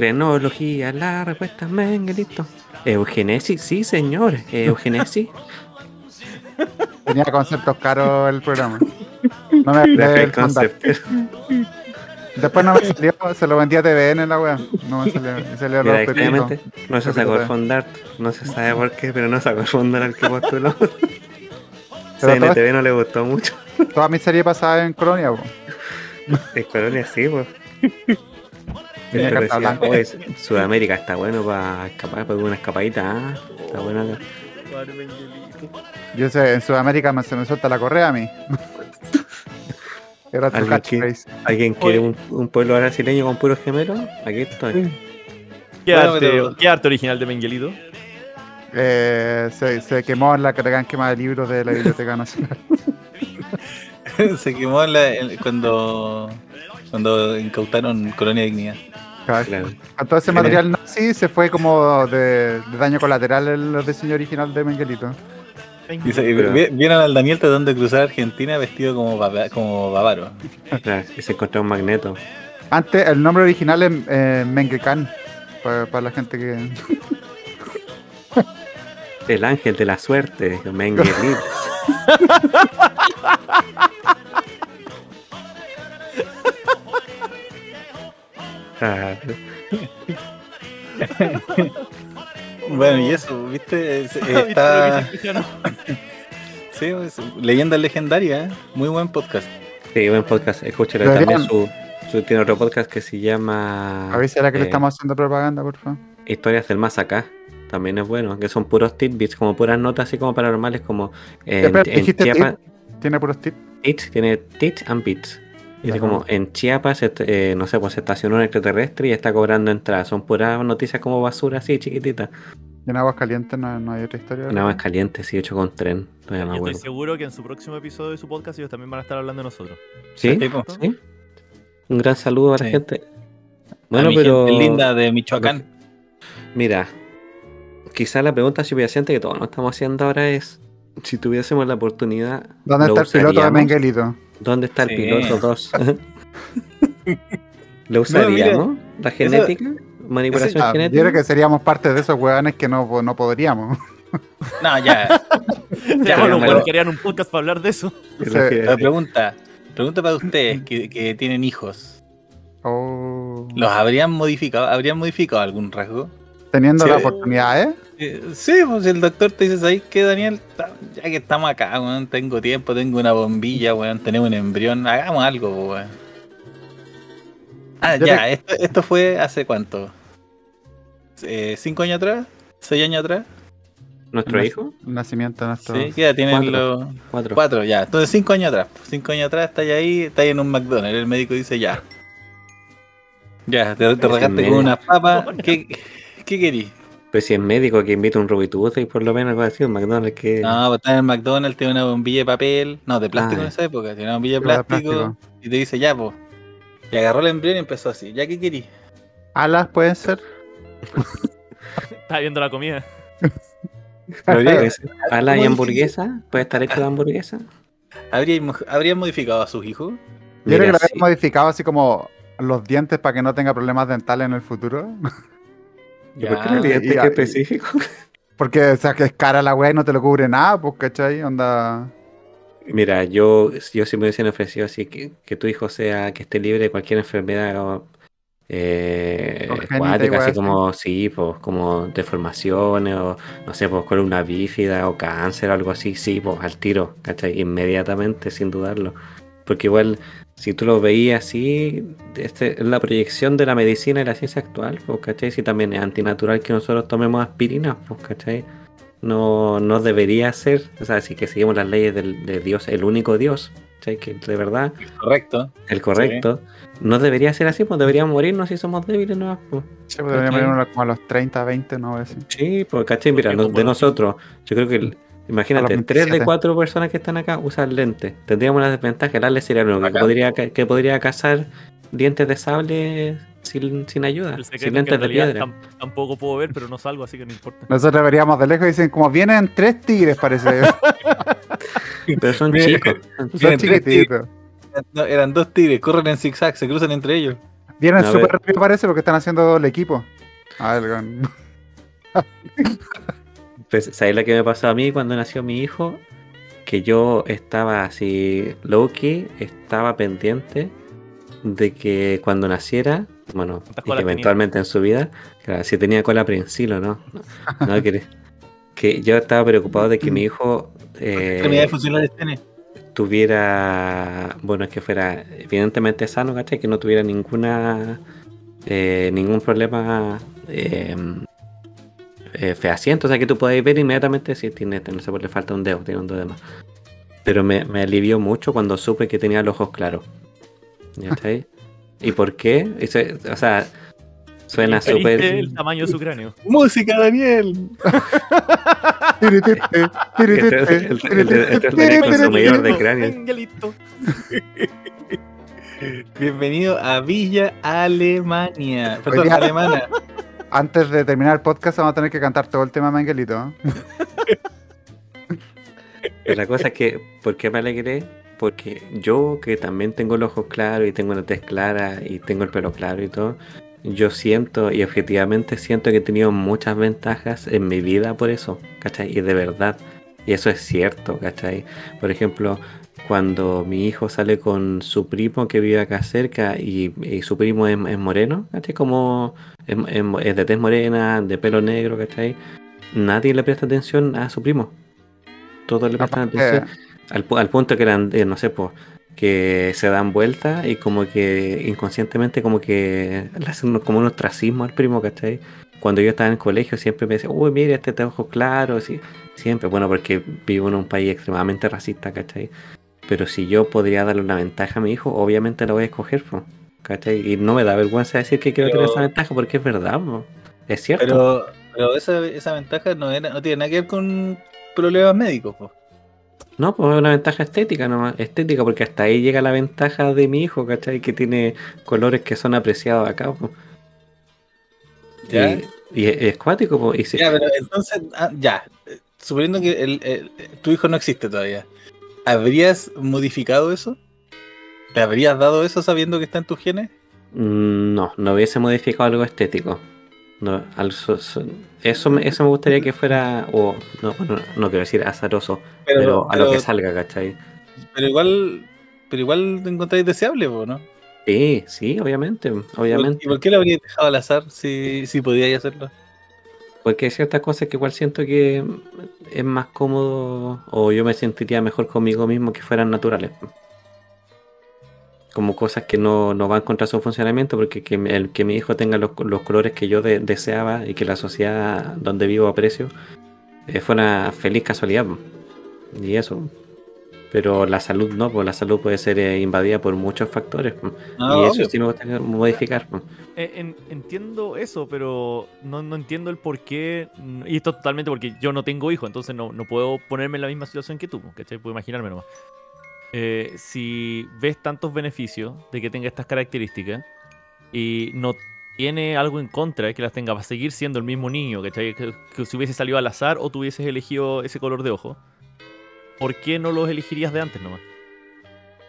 Frenología, la respuesta, Menguelito. Eugenesis, sí, señor, Eugenesis. [laughs] Tenía conceptos caros el programa. No me La hablé Free del conduct. Concept. Después no me salió, se lo vendía a TVN la wea. No me salió, y salió Mira, los no se sacó el Fondart, no se sabe por qué, pero no sacó el Fondart al que postuló. [laughs] [laughs] CNTV no le gustó mucho. Toda mi serie pasaba en Colonia, po. En Colonia sí, pues. Tenía Pero carta decía, blanca. "Oye, Sudamérica está bueno para escapar, para una escapadita, ah, está bueno acá. Yo sé, en Sudamérica se me suelta la correa a mí. [laughs] Era tu ¿Alguien que- catchphrase. ¿Alguien quiere un, un pueblo brasileño con puros gemelos? Aquí estoy. ¿Qué, Bueno, arte, pero- ¿Qué arte original de Menguelito? Eh, se, se quemó en la gran quema de libros de la Biblioteca Nacional. [laughs] se quemó en la- en- cuando, cuando incautaron Colonia Dignidad. Claro. Con todo ese material nazi se fue como de, de daño colateral el diseño original de Menguelito. Dice, vieron al Daniel tratando de cruzar Argentina vestido como, bava- como bávaro. Claro, y se encontró un magneto. Antes el nombre original es eh, Mengekan. Para la gente que. El ángel de la suerte, Menguelito. [laughs] [laughs] [laughs] Bueno, y eso, ¿viste? Es- [laughs] ¿Viste lo que está, [laughs] sí, es- leyenda legendaria, ¿eh? muy buen podcast. sí, buen podcast. Escúchalo también. Su, su- tiene otro podcast que se llama A ver si era que le eh, estamos haciendo propaganda, por favor. Historias del Más Acá. También es bueno, que son puros tidbits, como puras notas así como paranormales, como en, Chiapas. Tiene puros tips. Tits, tiene tits and bits. Ya. como en Chiapas, eh, no sé, pues se estacionó un extraterrestre y está cobrando entrada. Son puras noticias como basura así, chiquititas. Y en aguas calientes no, no hay otra historia. Nada más caliente, sí, hecho con tren. Yo estoy seguro que en su próximo episodio de su podcast ellos también van a estar hablando de nosotros. ¿Sí? Sí. Un gran saludo a la Sí. gente. A Bueno, mi pero. gente linda de Michoacán. Mira, quizá la pregunta subyacente que todos nos estamos haciendo ahora es: si tuviésemos la oportunidad, ¿Dónde ¿lo está el piloto de? Menguelito? ¿Dónde está el Sí. piloto 2? [laughs] ¿Lo usaríamos? ¿La genética? ¿Manipulación Ah, yo genética? creo que seríamos parte de esos hueones que no, no podríamos. [laughs] No, ya. [laughs] Ya, los buenos querían un podcast para hablar de eso. Sí. La pregunta, pregunta para ustedes que, que tienen hijos. Oh. ¿Los habrían modificado? ¿Habrían modificado algún rasgo? Teniendo Sí. la oportunidad, ¿eh? Sí, pues si el doctor te dice, ¿sabes qué, Daniel? Ya que estamos acá, weón, tengo tiempo, tengo una bombilla, weón, tenemos un embrión, hagamos algo, pues, weón. Ah, Yo ya, esto, esto fue hace cuánto? Eh, ¿Cinco años atrás? ¿Seis años atrás? ¿Nuestro No. hijo? Nacimiento de nuestro. Sí, ¿qué edad tienen Cuatro. los Cuatro. cuatro? Ya, entonces cinco años atrás. Cinco años atrás estáis ahí, estáis en un McDonald's, el médico dice ya. Ya, te, te regaste con unas papas, [laughs] ¿qué, qué querís? Pues si es médico que invita un Rubituz y por lo menos algo así, un McDonald's que. No, pues estás en el McDonald's, tiene una bombilla de papel, no, de plástico Ah, en esa época, tiene una bombilla de plástico, plástico. y te dice ya, pues. Y agarró el embrión y empezó así, ¿ya qué querís? Alas pueden ser. [laughs] Estaba viendo la comida. A la [laughs] y ¿Cómo hamburguesa, puede estar hecho de hamburguesa. ¿Habrían, mo- ¿Habrían modificado a sus hijos? Yo creo que lo sí. habían modificado así como los dientes para que no tenga problemas dentales en el futuro. [laughs] ¿Y por qué dientes y- que específico? [laughs] Porque, o sea, que es cara la weá y no te lo cubre nada, pues, ¿cachai? Onda. Mira, yo, yo si me hubiesen ofrecido así que, que tu hijo sea, que esté libre de cualquier enfermedad o, eh, acuática, así. como, sí, pues, como deformaciones o, no sé, pues, columna bífida o cáncer o algo así, sí, pues, al tiro, ¿cachai? Inmediatamente, sin dudarlo. Porque igual, si tú lo veías así, este, es la proyección de la medicina y la ciencia actual, pues, ¿cachai? Si también es antinatural que nosotros tomemos aspirinas, pues, ¿cachai? No, no debería ser, o sea, si que seguimos las leyes del, de Dios, el único Dios, ¿cachai? Que de verdad, Correcto. el correcto, no debería ser así, pues deberíamos morirnos si somos débiles, ¿no? Pues, Sí, pues, deberíamos ¿Cachai? irnos como a los 30, 20, no sé. Sí, pues, ¿cachai? Mira, de nosotros, yo creo que, el- imagínate, tres de 27. cuatro personas que están acá usan lentes. Tendríamos la desventaja, el Ale sería el único que podría, que podría cazar dientes de sable sin, sin ayuda, sin lentes de piedra. tam- tampoco puedo ver, pero no salgo, así que no importa. Nosotros veríamos de lejos y dicen, como vienen tres tigres, parece. [laughs] Pero son chicos. Son chiquititos. No, eran dos tigres, corren en zigzag, se cruzan entre ellos. Vienen súper rápido, parece, porque están haciendo el equipo. A ver, con- [laughs] Pues, ¿sabes lo que me pasó a mí cuando nació mi hijo? Que yo estaba así, low-key, estaba pendiente de que cuando naciera, bueno, ¿Cuántas y que colas tenía? eventualmente en su vida, claro, si tenía cola prensil o no. No, no, que, que yo estaba preocupado de que mi hijo eh, tuviera, bueno, es que fuera evidentemente sano, ¿cachai? Que no tuviera ninguna, eh, ningún problema eh, eh, fehaciente, o sea, que tú podéis ver inmediatamente si tiene, este, no sé, pues le falta un dedo, tiene un dedo de más. Pero me, me alivió mucho cuando supe que tenía los ojos claros. ¿Cachai? [laughs] ¿Y por qué? O sea, suena súper... el tamaño de su cráneo. [laughs] ¡Música, Daniel! Tiritite, El- el- el- consumidor de cráneo. Angelito. [laughs] Bienvenido a Villa Alemania. Perdón, alemana. Antes de terminar el podcast vamos a tener que cantar todo el tema Manguelito. ¿eh? [laughs] La cosa es que, ¿por qué me alegré? Porque yo, que también tengo los ojos claros y tengo la tez clara y tengo el pelo claro y todo, yo siento y objetivamente siento que he tenido muchas ventajas en mi vida por eso, ¿cachai? Y de verdad, y eso es cierto, ¿cachai? Por ejemplo, cuando mi hijo sale con su primo que vive acá cerca y, y su primo es, es moreno, ¿cachai? Como es, de tez morena, de pelo negro, ¿cachai? Nadie le presta atención a su primo. Todos le prestan atención. Al, pu- al punto que eran, eh, no sé, pues, que se dan vuelta y como que inconscientemente como que le hacen como un ostracismo al primo, ¿cachai? Cuando yo estaba en el colegio siempre me decían, uy, mira, este te ojos claros, y siempre, bueno, porque vivo en un país extremadamente racista, ¿cachai? Pero si yo podría darle una ventaja a mi hijo, obviamente la voy a escoger, po, ¿cachai? Y no me da vergüenza decir que quiero Pero- tener esa ventaja porque es verdad, po. es cierto. Pero, pero esa, esa ventaja no, era, no tiene nada que ver con problemas médicos. po. No, pues es una ventaja estética nomás, estética, porque hasta ahí llega la ventaja de mi hijo, ¿cachai? Que tiene colores que son apreciados acá, po. ¿Ya? Y, y es, cuático, po, y se- Ya, pero entonces, ah, ya. eh, Suponiendo que el- el- tu hijo no existe todavía, ¿habrías modificado eso? ¿Le habrías dado eso sabiendo que está en tus genes? Mm, no, no hubiese modificado algo estético. No, eso, me, eso me gustaría que fuera, o no, no quiero decir azaroso, pero, a lo que salga, ¿cachai? pero igual, pero igual te encontráis deseable, ¿no? Sí, sí, obviamente, obviamente. ¿Y por qué lo habrías dejado al azar si, si podíais hacerlo? Porque hay ciertas cosas que igual siento que es más cómodo o yo me sentiría mejor conmigo mismo que fueran naturales. Como cosas que no, no van contra su funcionamiento, porque que el que mi hijo tenga los, los colores que yo de- deseaba y que la sociedad donde vivo aprecio, eh, fue una feliz casualidad. Y eso. Pero la salud no, pues la salud puede ser eh, invadida por muchos factores. po. No, y eso obvio. sí me gustaría modificar. po. Eh, en- entiendo eso, pero no, no entiendo el por qué. Y esto totalmente porque yo no tengo hijo, entonces no, no puedo ponerme en la misma situación que tú, ¿cachai? Puedo imaginarme nomás. Eh, si ves tantos beneficios de que tenga estas características y no tiene algo en contra de que las tenga, va a seguir siendo el mismo niño, ¿cachai? Que, que si hubiese salido al azar o tú hubieses elegido ese color de ojo, ¿por qué no los elegirías de antes nomás?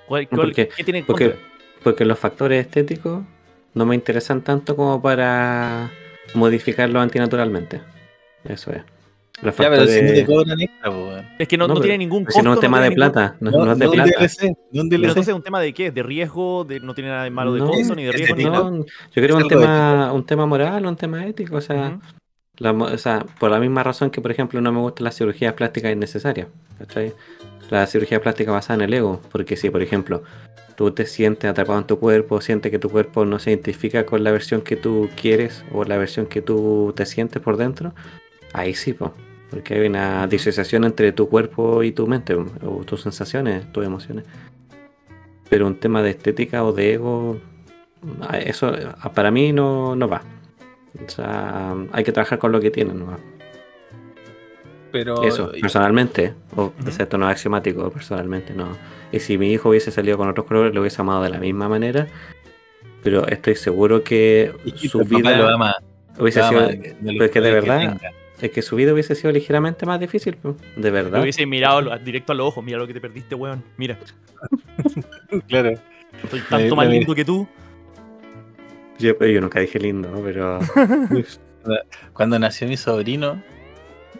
¿Cuál- cuál- Porque- ¿Qué tiene en porque- contra? Porque los factores estéticos no me interesan tanto como para modificarlo antinaturalmente. Eso es. Los Ya, pero si no te factores. cobran extra, weón. Es que no, No, no pero- tiene ningún Si no es un costo, tema de tiene ningún- plata, no, no es de un plata. DLC, no DLC. entonces es un tema de qué? ¿De riesgo? De, no tiene nada de malo de No, costo, ni de es riesgo, ni nada. No, yo creo que es un tema, un tema moral, un tema ético. O sea, Ujú. La mo- o sea, por la misma razón que, por ejemplo, no me gustan las cirugías plásticas innecesarias. ¿cachai? La cirugía plástica basada en el ego. Porque si, por ejemplo, tú te sientes atrapado en tu cuerpo, sientes que tu cuerpo no se identifica con la versión que tú quieres o la versión que tú te sientes por dentro, ahí sí, po, porque hay una disociación entre tu cuerpo y tu mente, o tus sensaciones, tus emociones. Pero un tema de estética o de ego, eso para mí no, no va. O sea, hay que trabajar con lo que tienen, ¿no? Pero Eso, personalmente, o de esto no es axiomático, personalmente no. Y si mi hijo hubiese salido con otros colores, lo hubiese amado de la misma manera. Pero estoy seguro que y su vida lo ama, hubiese lo sido. ama de que de verdad, es que su vida hubiese sido ligeramente más difícil, de Lo verdad. hubiese mirado lo- directo a los ojos. Mira lo que te perdiste, weón. Mira, [laughs] Claro. soy tanto más lindo que tú. Yo, yo nunca dije lindo, ¿no? pero [laughs] Cuando nació mi sobrino,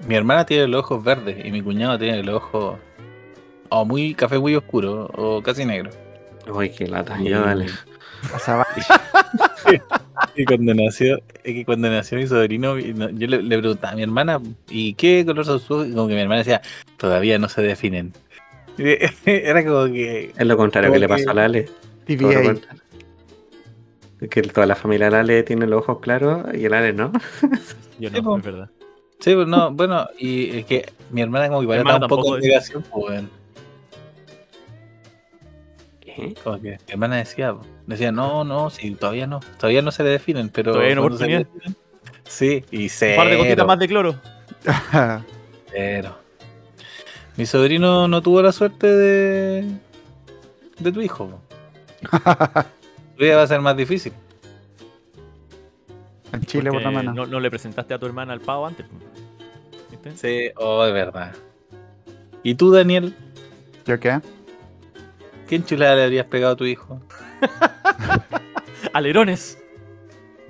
mi hermana tiene los ojos verdes y mi cuñado tiene los ojos o muy café muy oscuro o casi negro. Uy, qué lata. Ya, dale. [laughs] Y cuando nació, es que cuando nació mi sobrino, yo le, le preguntaba a mi hermana, ¿y qué color son sus ojos? Y como que mi hermana decía, todavía no se definen. [laughs] Era como que. Es lo contrario que le pasó a Lale. TVA. Que toda la familia de Lale tiene los ojos claros y el Ale no. [laughs] Yo Sí, no, po. es verdad. Sí, pues no, bueno, y es que mi hermana como que estaba un poco es- negación, pues. ¿Qué? Como que mi hermana decía, decía, no, no, sí, todavía no, todavía no se le definen, pero. Todavía se oportunidad. definen- Sí, y Un par de gotitas más de cloro. [laughs] cero. Mi sobrino no tuvo la suerte de. de tu hijo. [laughs] Tu vida va a ser más difícil. en Chile, por porque menos. no, no le presentaste a tu hermana al pavo antes. po. ¿Viste? Sí, oh, de verdad. ¿Y tú, Daniel? ¿Yo qué? ¿Qué enchulada le habrías pegado a tu hijo? [laughs] Alerones.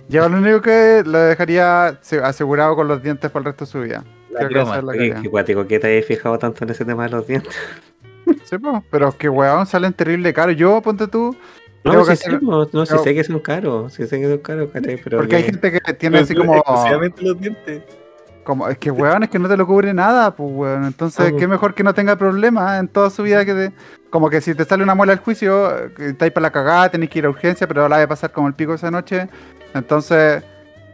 Yo lo único que lo dejaría se- asegurado con los dientes por el resto de su vida. La Creo que croma. esa es la qué cuático que te hayas fijado tanto en ese tema de los dientes. Sí, po, pero es que weón salen terrible caro. Yo, ponte tú, No, sí, hacer- no, tengo- sé que son caros, sí sé que son caros, ¿cachai? Pero porque hay gente que tiene así como, Exclusivamente los dientes. como. Es que weón, es que no te lo cubre nada, pues weón. Entonces, Ah, pues. qué mejor que no tenga problemas en toda su vida que te. Como que si te sale una muela al juicio, estáis para la cagada, tenéis que ir a urgencia, pero la de pasar como el pico esa noche. Entonces,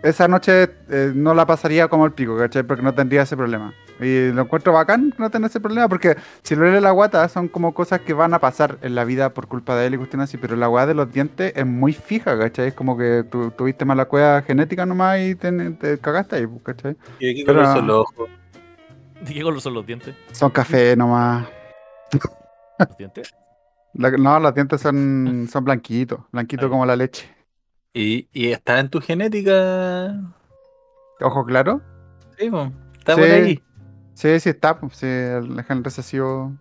esa noche eh, no la pasaría como el pico, ¿cachai? Porque no tendría ese problema. Y lo encuentro bacán no tener ese problema, porque si le duele la guata son como cosas que van a pasar en la vida por culpa de él y cuestiones así, pero la guata de los dientes es muy fija, ¿cachai? Es como que tú tuviste mala cueva genética nomás y te, te cagaste ahí, pues, ¿cachai? ¿Y de qué Pero- color son los ojos? ¿De qué color son los dientes? Son café nomás. ¿Los dientes? [laughs] La- no, los dientes son, son blanquitos, blanquitos como la leche. ¿Y, y está en tu genética? ¿Ojo claro? Sí, está Sí. por ahí. Sí, sí está, pues, sí, el gen recesivo.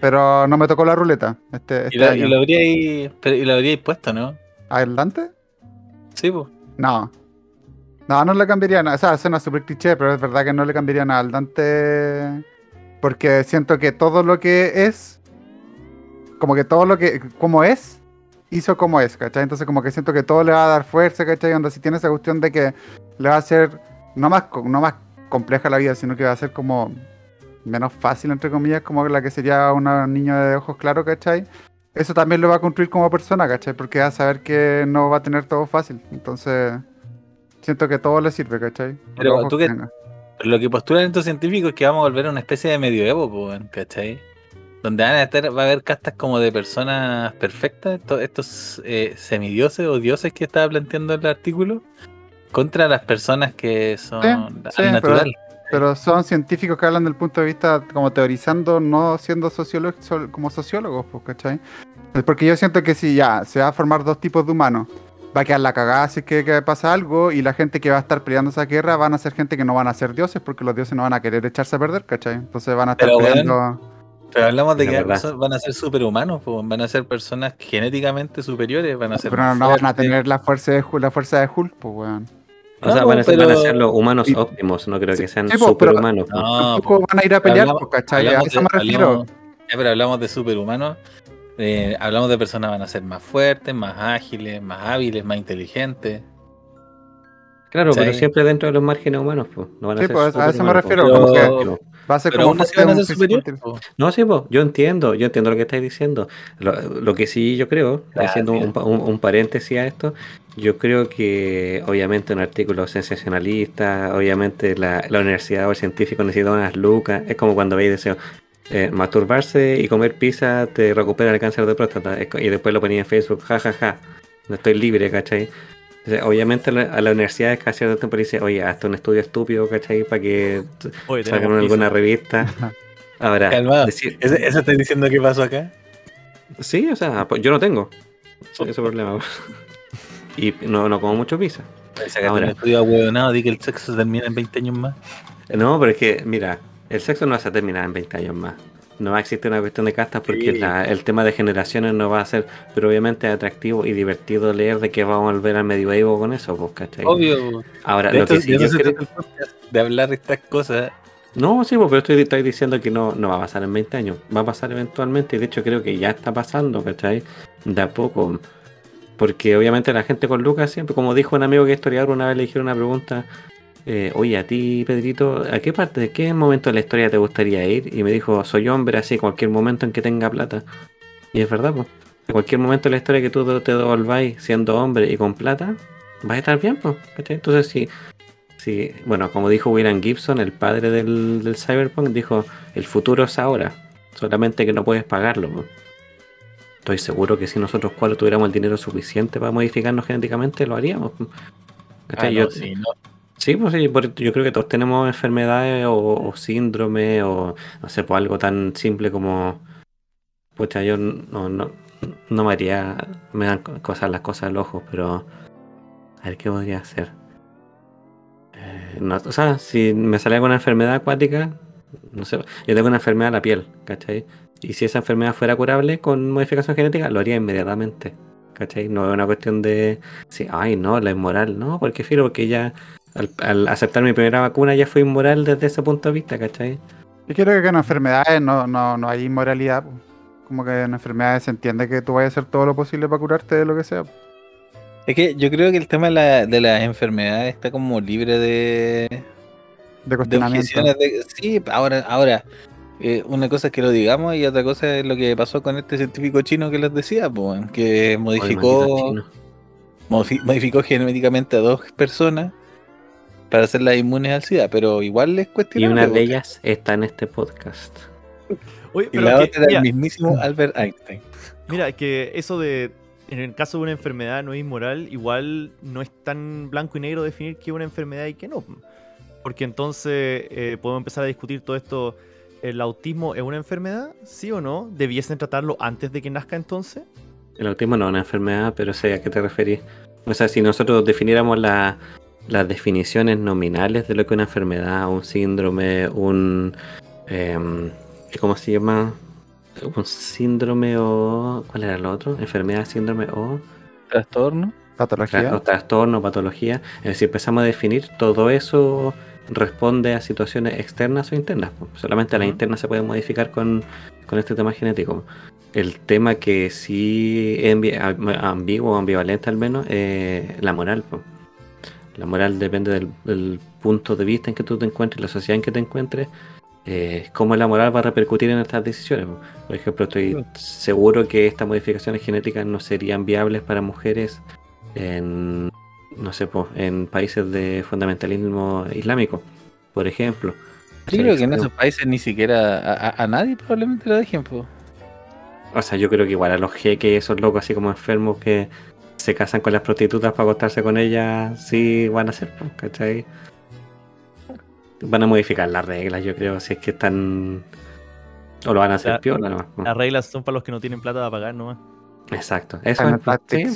Pero no me tocó la ruleta este, este Y, la, año. y lo habríais, pero, y lo habríais puesto, ¿no? ¿Adelante? Sí, pues. No. No, no le cambiaría nada. O sea, suena súper cliché, pero es verdad que no le cambiaría nada al Dante. Porque siento que todo lo que es. Como que todo lo que. Como es. Hizo como es, ¿cachai? Entonces, como que siento que todo le va a dar fuerza, ¿cachai? Onda, si tiene esa cuestión de que le va a hacer. No más, no más compleja la vida, sino que va a ser como. Menos fácil, entre comillas, como la que sería una niña de ojos claros, ¿cachai? Eso también lo va a construir como persona, ¿cachai? Porque va a saber que no va a tener todo fácil. Entonces, siento que todo le sirve, ¿cachai? Por Pero tú que que- lo que postulan estos científicos es que vamos a volver a una especie de medioevo, ¿cachai? Donde van a estar, va a haber castas como de personas perfectas, to- estos eh, semidioses o dioses que estaba planteando el artículo, contra las personas que son Sí, al sí, natural. Pero son científicos que hablan del punto de vista como teorizando, no siendo sociólogos como sociólogos, pues, ¿cachai? Porque yo siento que si ya se va a formar dos tipos de humanos, va a quedar la cagada si es que, que pasa algo, y la gente que va a estar peleando esa guerra van a ser gente que no van a ser dioses, porque los dioses no van a querer echarse a perder, ¿cachai? Entonces van a estar Pero, peleando. Pero hablamos de que van a ser superhumanos, pues, van a ser personas genéticamente superiores, van a ser Pero no, van a tener la fuerza de, Hulk- la fuerza de Hulk, pues, weón. O sea, No, van a, ser, van a pero- ser los humanos y- óptimos, no creo que sean sí, pero- superhumanos. po. No, Tampoco po. van a ir a pelear, Hablamos- pues, ¿cachai? A eso de- me refiero. hablamos- Ya, pero hablamos de superhumanos. eh, hablamos de personas que van a ser más fuertes, más ágiles, más hábiles, más inteligentes. Claro, pero siempre dentro de los márgenes humanos, pues. No van a Sí, ser pues, a eso me refiero, po. como que-. Va a ser Pero como aún así van a ser un superiores. físico po. No, sí, po, yo entiendo, yo entiendo lo que estáis diciendo. Lo, lo que sí yo creo, haciendo un, pa- un- un paréntesis a esto, yo creo que obviamente un artículo sensacionalista, obviamente la, la universidad o el científico necesita unas lucas, es como cuando veis deseo. eh, masturbarse y comer pizza te recupera el cáncer de próstata y después lo ponía en Facebook, jajaja, no estoy libre, ¿cachai? Entonces, obviamente la- a la universidad es que a cierto tiempo le dice, oye, hasta un estudio estúpido, ¿cachai? Para que Oye, salgan en alguna revista. [laughs] Ahora, Calmado. decir- ¿Ese- ¿Eso estás diciendo que pasó acá? Sí, o sea, pues yo no tengo ese problema. Y no, no como mucho pizza. Ahora. estudio ahueonado, di que el sexo se termina en 20 años más. No, pero es que, mira, el sexo no se terminar en 20 años más. No va a existir una cuestión de castas porque Sí. la- el tema de generaciones no va a ser, pero obviamente es atractivo y divertido leer de que vamos a volver al medioevo con eso, pues, ¿cachai? Obvio. Ahora, De lo esto- que sí yo creo- de hablar de estas cosas. No, sí, pues, pero estoy, estoy diciendo que no, no va a pasar en 20 años. Va a pasar eventualmente y de hecho creo que ya está pasando, ¿cachai? De a poco. Porque obviamente la gente con Lucas siempre, como dijo un amigo que es historiador, una vez le dijeron una pregunta, eh, oye, a ti, Pedrito, ¿a qué parte, de qué momento de la historia te gustaría ir? Y me dijo, soy hombre, así, cualquier momento en que tenga plata. Y es verdad, pues. Cualquier momento de la historia que tú te devolváis siendo hombre y con plata, vas a estar bien, pues. Entonces, si, si, bueno, como dijo William Gibson, el padre del, del Cyberpunk, dijo, el futuro es ahora, solamente que no puedes pagarlo. pues. Estoy seguro que si nosotros cuatro tuviéramos el dinero suficiente para modificarnos genéticamente, lo haríamos. Ah, no, Yo- sí, no. Sí, pues sí, yo creo que todos tenemos enfermedades o, o síndrome o no sé, pues algo tan simple como, pucha, yo no, no, no me haría, me dan co- cosas las cosas al ojo, pero a ver qué podría hacer. Eh, no, o sea, si me sale alguna enfermedad acuática, no sé, yo tengo una enfermedad de la piel, ¿cachai? Y si esa enfermedad fuera curable con modificación genética, lo haría inmediatamente, ¿cachai? No es una cuestión de, sí, ay, no, la inmoral, no, porque filo, porque ya al, al aceptar mi primera vacuna ya fui inmoral desde ese punto de vista, ¿cachai? Yo creo que en enfermedades no, no, no hay inmoralidad. po. Como que en enfermedades se entiende que tú vayas a hacer todo lo posible para curarte de lo que sea. Es que yo creo que el tema de, la- de las enfermedades está como libre de, De de cuestionamiento. objeciones. de- sí, ahora, ahora eh, una cosa es que lo digamos y otra cosa es lo que pasó con este científico chino que les decía, pues, que modificó, modificó genéticamente a dos personas para hacerlas inmunes al SIDA, pero igual les Y cuestionable. una de ellas está en este podcast. Oye, Y la que- otra era mira, el mismísimo Albert Einstein. Mira, que eso de, en el caso de una enfermedad no es inmoral, igual no es tan blanco y negro definir qué es una enfermedad y qué no. Porque entonces eh, podemos empezar a discutir todo esto. ¿El autismo es una enfermedad? ¿Sí o no? ¿Debiesen tratarlo antes de que nazca entonces? El autismo no es una enfermedad, pero sé a qué te referís. O sea, si nosotros definiéramos la- las definiciones nominales de lo que es una enfermedad, un síndrome, un... em, ¿Cómo se llama? Un síndrome o... ¿Cuál era el otro? Enfermedad, síndrome o... Trastorno. Patología. o trastorno, patología. Es decir, empezamos a definir todo eso responde a situaciones externas o internas. Solamente a las internas se puede modificar con, con este tema genético. El tema que sí es ambi- am- ambiguo o ambivalente al menos es la moral. La moral depende del, del punto de vista en que tú te encuentres, la sociedad en que te encuentres, eh, cómo la moral va a repercutir en estas decisiones. po. Por ejemplo, estoy seguro que estas modificaciones genéticas no serían viables para mujeres en, no sé, po, en países de fundamentalismo islámico, por ejemplo. Yo creo que en esos países ni siquiera a, a- a nadie probablemente lo dejen, pues. O sea, yo creo que igual a los jeques, esos locos así como enfermos que se casan con las prostitutas para acostarse con ellas, sí van a hacer, po, ¿cachai? Van a modificar las reglas, yo creo, si es que están... O lo van a hacer La- piola nomás, po. Las reglas son para los que no tienen plata para pagar nomás. Exacto, eso Final es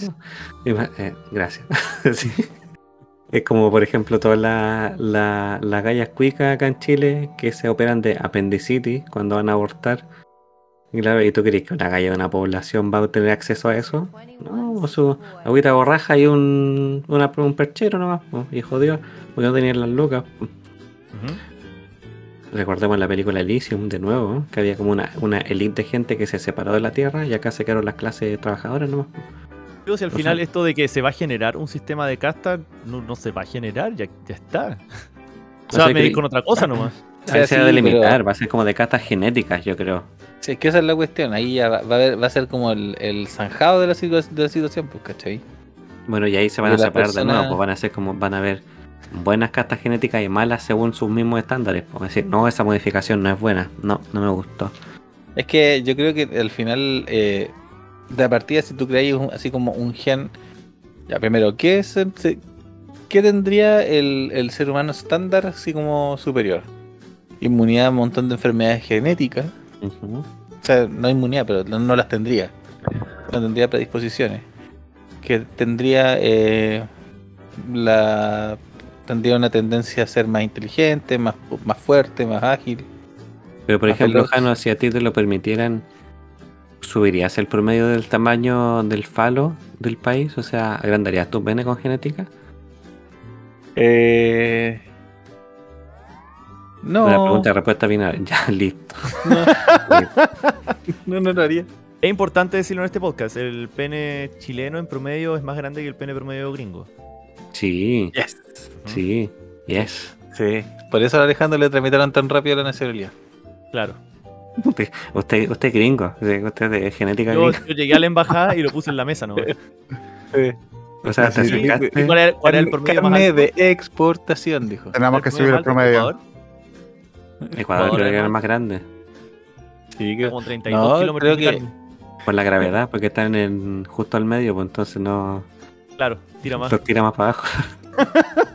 sí, eh, gracias. [laughs] Sí. Es como, por ejemplo, todas las la, las gallas cuicas acá en Chile que se operan de apendicitis cuando van a abortar. Y claro, ¿y tú crees que una galla de una población va a tener acceso a eso? No, no, su agüita borraja y un, una- un perchero nomás, po, y jodió, porque no tenían las lucas. Ujú. Recordemos la película Elysium de nuevo, que había como una, una elite de gente que se separó de la Tierra y acá se quedaron las clases trabajadoras nomás. Digo, si al final sea- esto de que se va a generar un sistema de casta no, no se va a generar, ya, ya está. [laughs] O Se va sea a medir que- con otra cosa nomás. O sea, Ahí se va a sí, delimitar, pero- va a ser como de castas genéticas, yo creo. Sí, es que esa es la cuestión. Ahí ya va, va a, haber- va a ser como el, el zanjado de la, de la situación, pues, ¿cachai? Bueno, y ahí se van Y a separar de nuevo, pues van a ser como, van a ver buenas castas genéticas y malas según sus mismos estándares. Pues decir, no, esa modificación no es buena, no, no me gustó. Es que yo creo que al final, eh, de partida, si tú creáis así como un gen, ya primero, ¿qué, es, el- qué tendría el, el ser humano estándar así como superior? Inmunidad a un montón de enfermedades genéticas. O sea, no inmunidad, pero no, no las tendría. No tendría predisposiciones. Que tendría eh, la tendría una tendencia a ser más inteligente, más, más fuerte, más ágil. Pero por ejemplo, veloz. Jano, si a ti te lo permitieran, ¿subirías el promedio del tamaño del falo del país? O sea, ¿agrandarías tu pene con genética? Eh... No, Una pregunta de respuesta final. [laughs] Ya, listo. [laughs] no, no lo haría. Es importante decirlo en este podcast, el pene chileno en promedio es más grande que el pene promedio gringo. Sí, Yes. Sí, yes. Sí. Por eso a Alejandro le tramitaron tan rápido la nacionalidad. Claro. Usted, usted, usted es gringo, sí, usted es de genética Yo, gringa. yo llegué a la embajada y lo puse en la mesa, ¿no? [laughs] O sea, te Sí. ¿Cuál era, cuál era el promedio más alto? de exportación, dijo. Tenemos que subir el promedio. Ecuador, Ecuador creo que era el más grande. Sí, que- Como 32 No, kilómetros creo de que-. Por la gravedad, porque están en, justo al medio, pues entonces no Claro, tira más. los tira más para abajo. [laughs]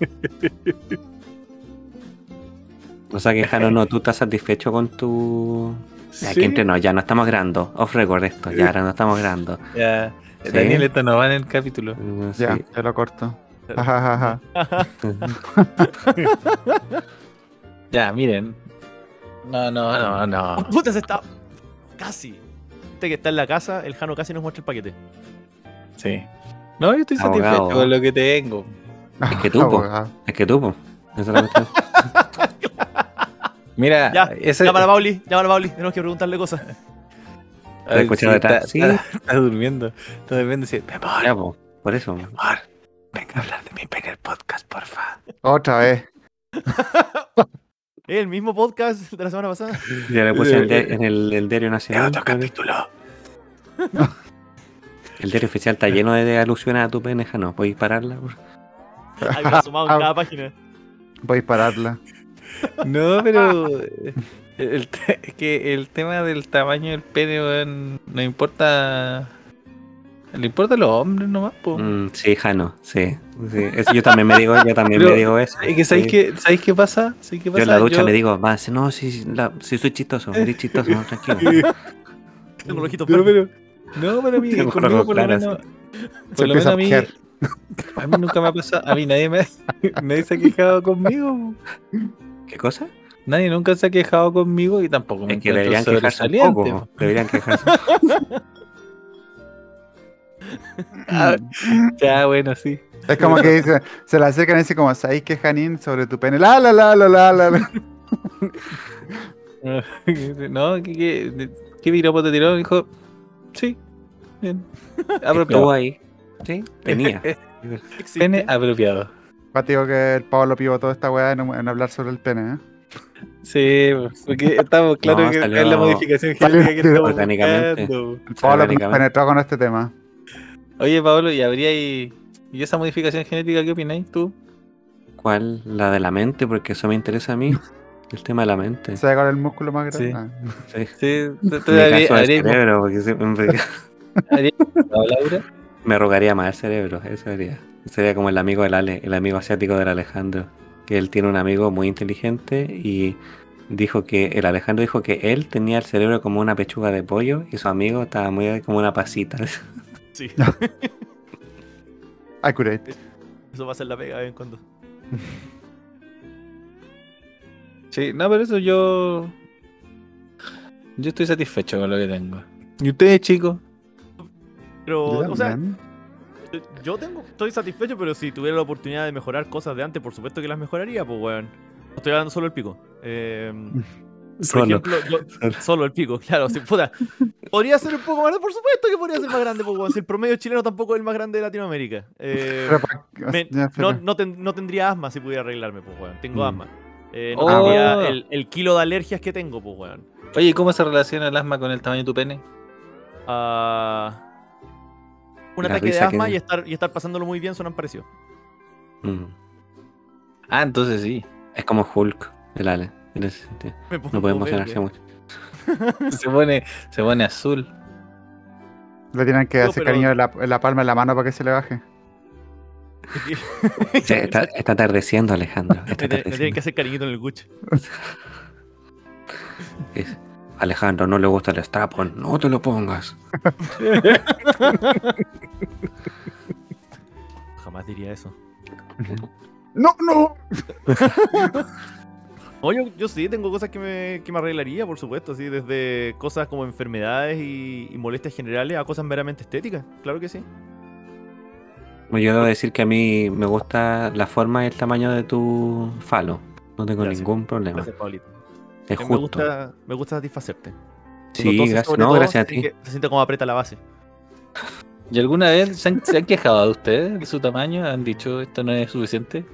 [laughs] o sea que Jano, no, tú estás satisfecho con tu. Sí. entre nos, ya no estamos grabando. Off record esto, ya ahora no estamos grabando. [laughs] Ya. Sí. Daniel, esto no va en el capítulo. Ya, sí. ya lo corto. [laughs] Ya, miren. No, no, no, no. Puta, se está. Casi. Este que está en la casa, el Jano casi nos muestra el paquete. Sí. No, yo estoy Abogado. satisfecho con lo que tengo. Es que tú, po. Abogado. Es que tú, po. Esa es la cuestión. [laughs] Mira, Ya, ese. Llama a Pauli, llama a Pauli, tenemos que preguntarle cosas. Está, detrás. Sí. está- está durmiendo. Está durmiendo y dice, por eso. mi amor, venga a hablar de mi el podcast, porfa. Otra vez. [laughs] El mismo podcast de la semana pasada. Ya le puse en el, di- en el, el diario [laughs] nacional. otro capítulo. El diario oficial está lleno de alusiones a tu pene, Jano. ¿Puedes pararla? por- [laughs] Ahí me asomado en cada página. Voy a dispararla. [laughs] No, pero. [laughs] El, te- es que el tema del tamaño del pene, weón, no importa. Le importa a los hombres nomás, po. Mm, sí, Jano, sí. sí. Eso yo también me digo, yo también Pero, me digo eso. Es que ¿sabéis sí. qué, ¿sabéis qué pasa? ¿Sabéis qué Yo pasa? en la ducha Yo- me digo, va, no, sí, sí, la- sí soy chistoso, eres chistoso, no, tranquilo. Tengo los ojitos No, verdes. pero, no, pero a mí, conmigo por lo menos. Se Por lo empieza menos a mí, a mí nunca me ha pasado. A mí nadie me [laughs] nadie se ha quejado conmigo. ¿Qué cosa? Nadie nunca se ha quejado conmigo y tampoco me Es que deberían quejarse un poco. [laughs] Deberían quejarse. Ah, ya, bueno, sí. Es como que dice, se la acercan y dice como, ¿sabéis que Janine sobre tu pene? La la la la la la. la. [laughs] no, ¿qué, qué, qué piropo te tiró? Dijo, sí, bien. Estuvo ahí. Sí, [laughs] tenía. Pene apropiado. Digo que el Pablo pivotó esta weá en, en hablar sobre el pene, ¿eh? Sí, porque estamos [laughs] claro No, que salió- es la modificación genética que estamos orgánicamente. El Pablo penetró con este tema. Oye, Pablo, ¿y habría ahí... ¿Y esa modificación genética qué opináis tú? ¿Cuál? La de la mente, porque eso me interesa a mí. [laughs] El tema de la mente. Se con el músculo más grande. Sí. Ah. Sí. Sí, tú- habría- habríais- cerebro, porque siempre Laura. Me rogaría más el cerebro, eso sería. Sería como el amigo del Ale, el amigo asiático del Alejandro. Que él tiene un amigo muy inteligente y dijo que el Alejandro dijo que él tenía el cerebro como una pechuga de pollo y su amigo estaba muy como una pasita. [laughs] Sí, [laughs] Accurate. eso va a ser la pega de vez en cuando. [laughs] Sí, no, pero eso yo. Yo estoy satisfecho con lo que tengo. ¿Y ustedes, chicos? Pero, Yo o sea, también. yo tengo, estoy satisfecho, pero si tuviera la oportunidad de mejorar cosas de antes, por supuesto que las mejoraría, pues, weón. No Estoy hablando solo el pico. Eh, [laughs] por Solo. ejemplo, yo- [laughs] solo el pico, claro. si, puta, podría ser un poco más grande, por supuesto que podría ser más grande, pues, weón. Si el promedio chileno tampoco es el más grande de Latinoamérica. Eh, me- no, no, ten- no tendría asma si pudiera arreglarme, pues, weón. Tengo Mm. asma. Eh, no Oh. tendría el, el kilo de alergias que tengo, pues, weón. Oye, ¿cómo se relaciona el asma con el tamaño de tu pene? Ah, un La ataque de asma que- y, estar, y estar pasándolo muy bien son parecidos. Mm. Ah, entonces sí. Es como Hulk, el Ale, en ese sentido. Me pongo No puede verde. emocionarse mucho. [laughs] Se pone, se pone azul. Le tienen que No, hacer pero- cariño en la, en la palma de la mano para que se le baje. [laughs] Sí, está, está atardeciendo, Alejandro. Está tiene- me tienen que hacer cariñito en el gucho. [laughs] Alejandro, no le gusta el strapon. No te lo pongas. [laughs] Jamás diría eso. [laughs] ¡No, no! [laughs] No, yo, yo sí tengo cosas que me, que me arreglaría, por supuesto, así, desde cosas como enfermedades y, y molestias generales a cosas meramente estéticas, claro que sí. Bueno, Yo debo decir que a mí me gusta la forma y el tamaño de tu falo. No tengo Gracias. ningún problema. Gracias, Pablito. Es Me justo. gusta, me gusta satisfacerte. Sí, gracias. No, todo, gracias a se ti. siente- Se siente como aprieta la base. ¿Y alguna vez se han, se han quejado de ustedes de su tamaño? ¿Han dicho esto no es suficiente?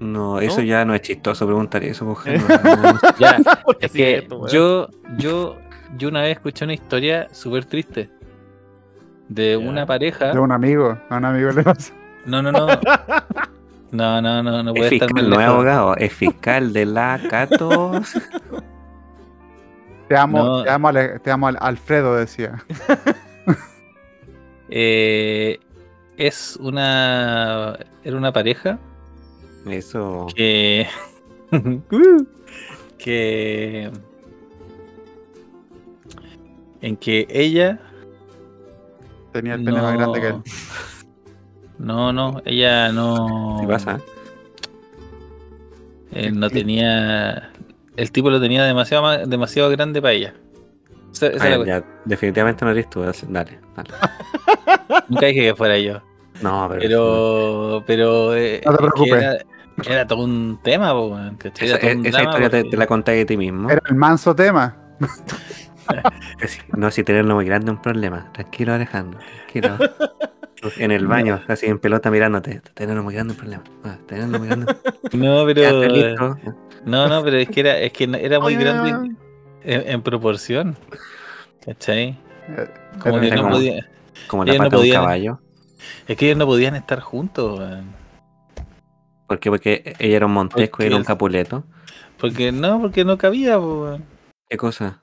No, eso ¿No? ya no es chistoso preguntar eso, mujer. [laughs] No, no, no. [laughs] Ya, [laughs] Porque es que esto, yo, yo, yo una vez escuché una historia súper triste de una pareja. De un amigo. A un amigo le pasa. No, no, no. No, no, no, no Es puede estar más fiscal, no es abogado, es fiscal de la Catos. [laughs] Te amo, No. te amo, te amo Al- Alfredo, decía. [laughs] Eh, es una. Era una pareja Eso. que. [laughs] que. En que ella. Tenía el pene más grande que él. No, no, ella no. ¿Qué pasa? eh, no tenía. El tipo lo tenía demasiado, ma- demasiado grande para ella. Esa- esa Ah, ya, definitivamente no eres tú. Dale, dale. [laughs] Nunca dije que fuera yo. No, pero. Pero. Pero. eh, No te preocupes. Era, era todo un tema, po, ¿cachai? Esa, Era todo un esa drama historia te, porque- te la conté de ti mismo. Era el manso tema. [laughs] No, si tenerlo muy grande es un problema. Tranquilo, Alejandro. Tranquilo. [laughs] En el baño, así en pelota mirándote. Tenerlo muy grande problema. Ah, Tenerlo muy grande. [laughs] No, pero. listo. No, no, pero es que era, es que no- era muy grande en, en proporción. ¿Cachai? Eh, Como que no como- podía. Como la no pata de un podían- caballo. Es que ellos no podían estar juntos, weón. ¿Por qué? Porque ella era un Montesco y era un Porque- Capuleto. Porque no, porque no cabía, po. ¿Qué cosa?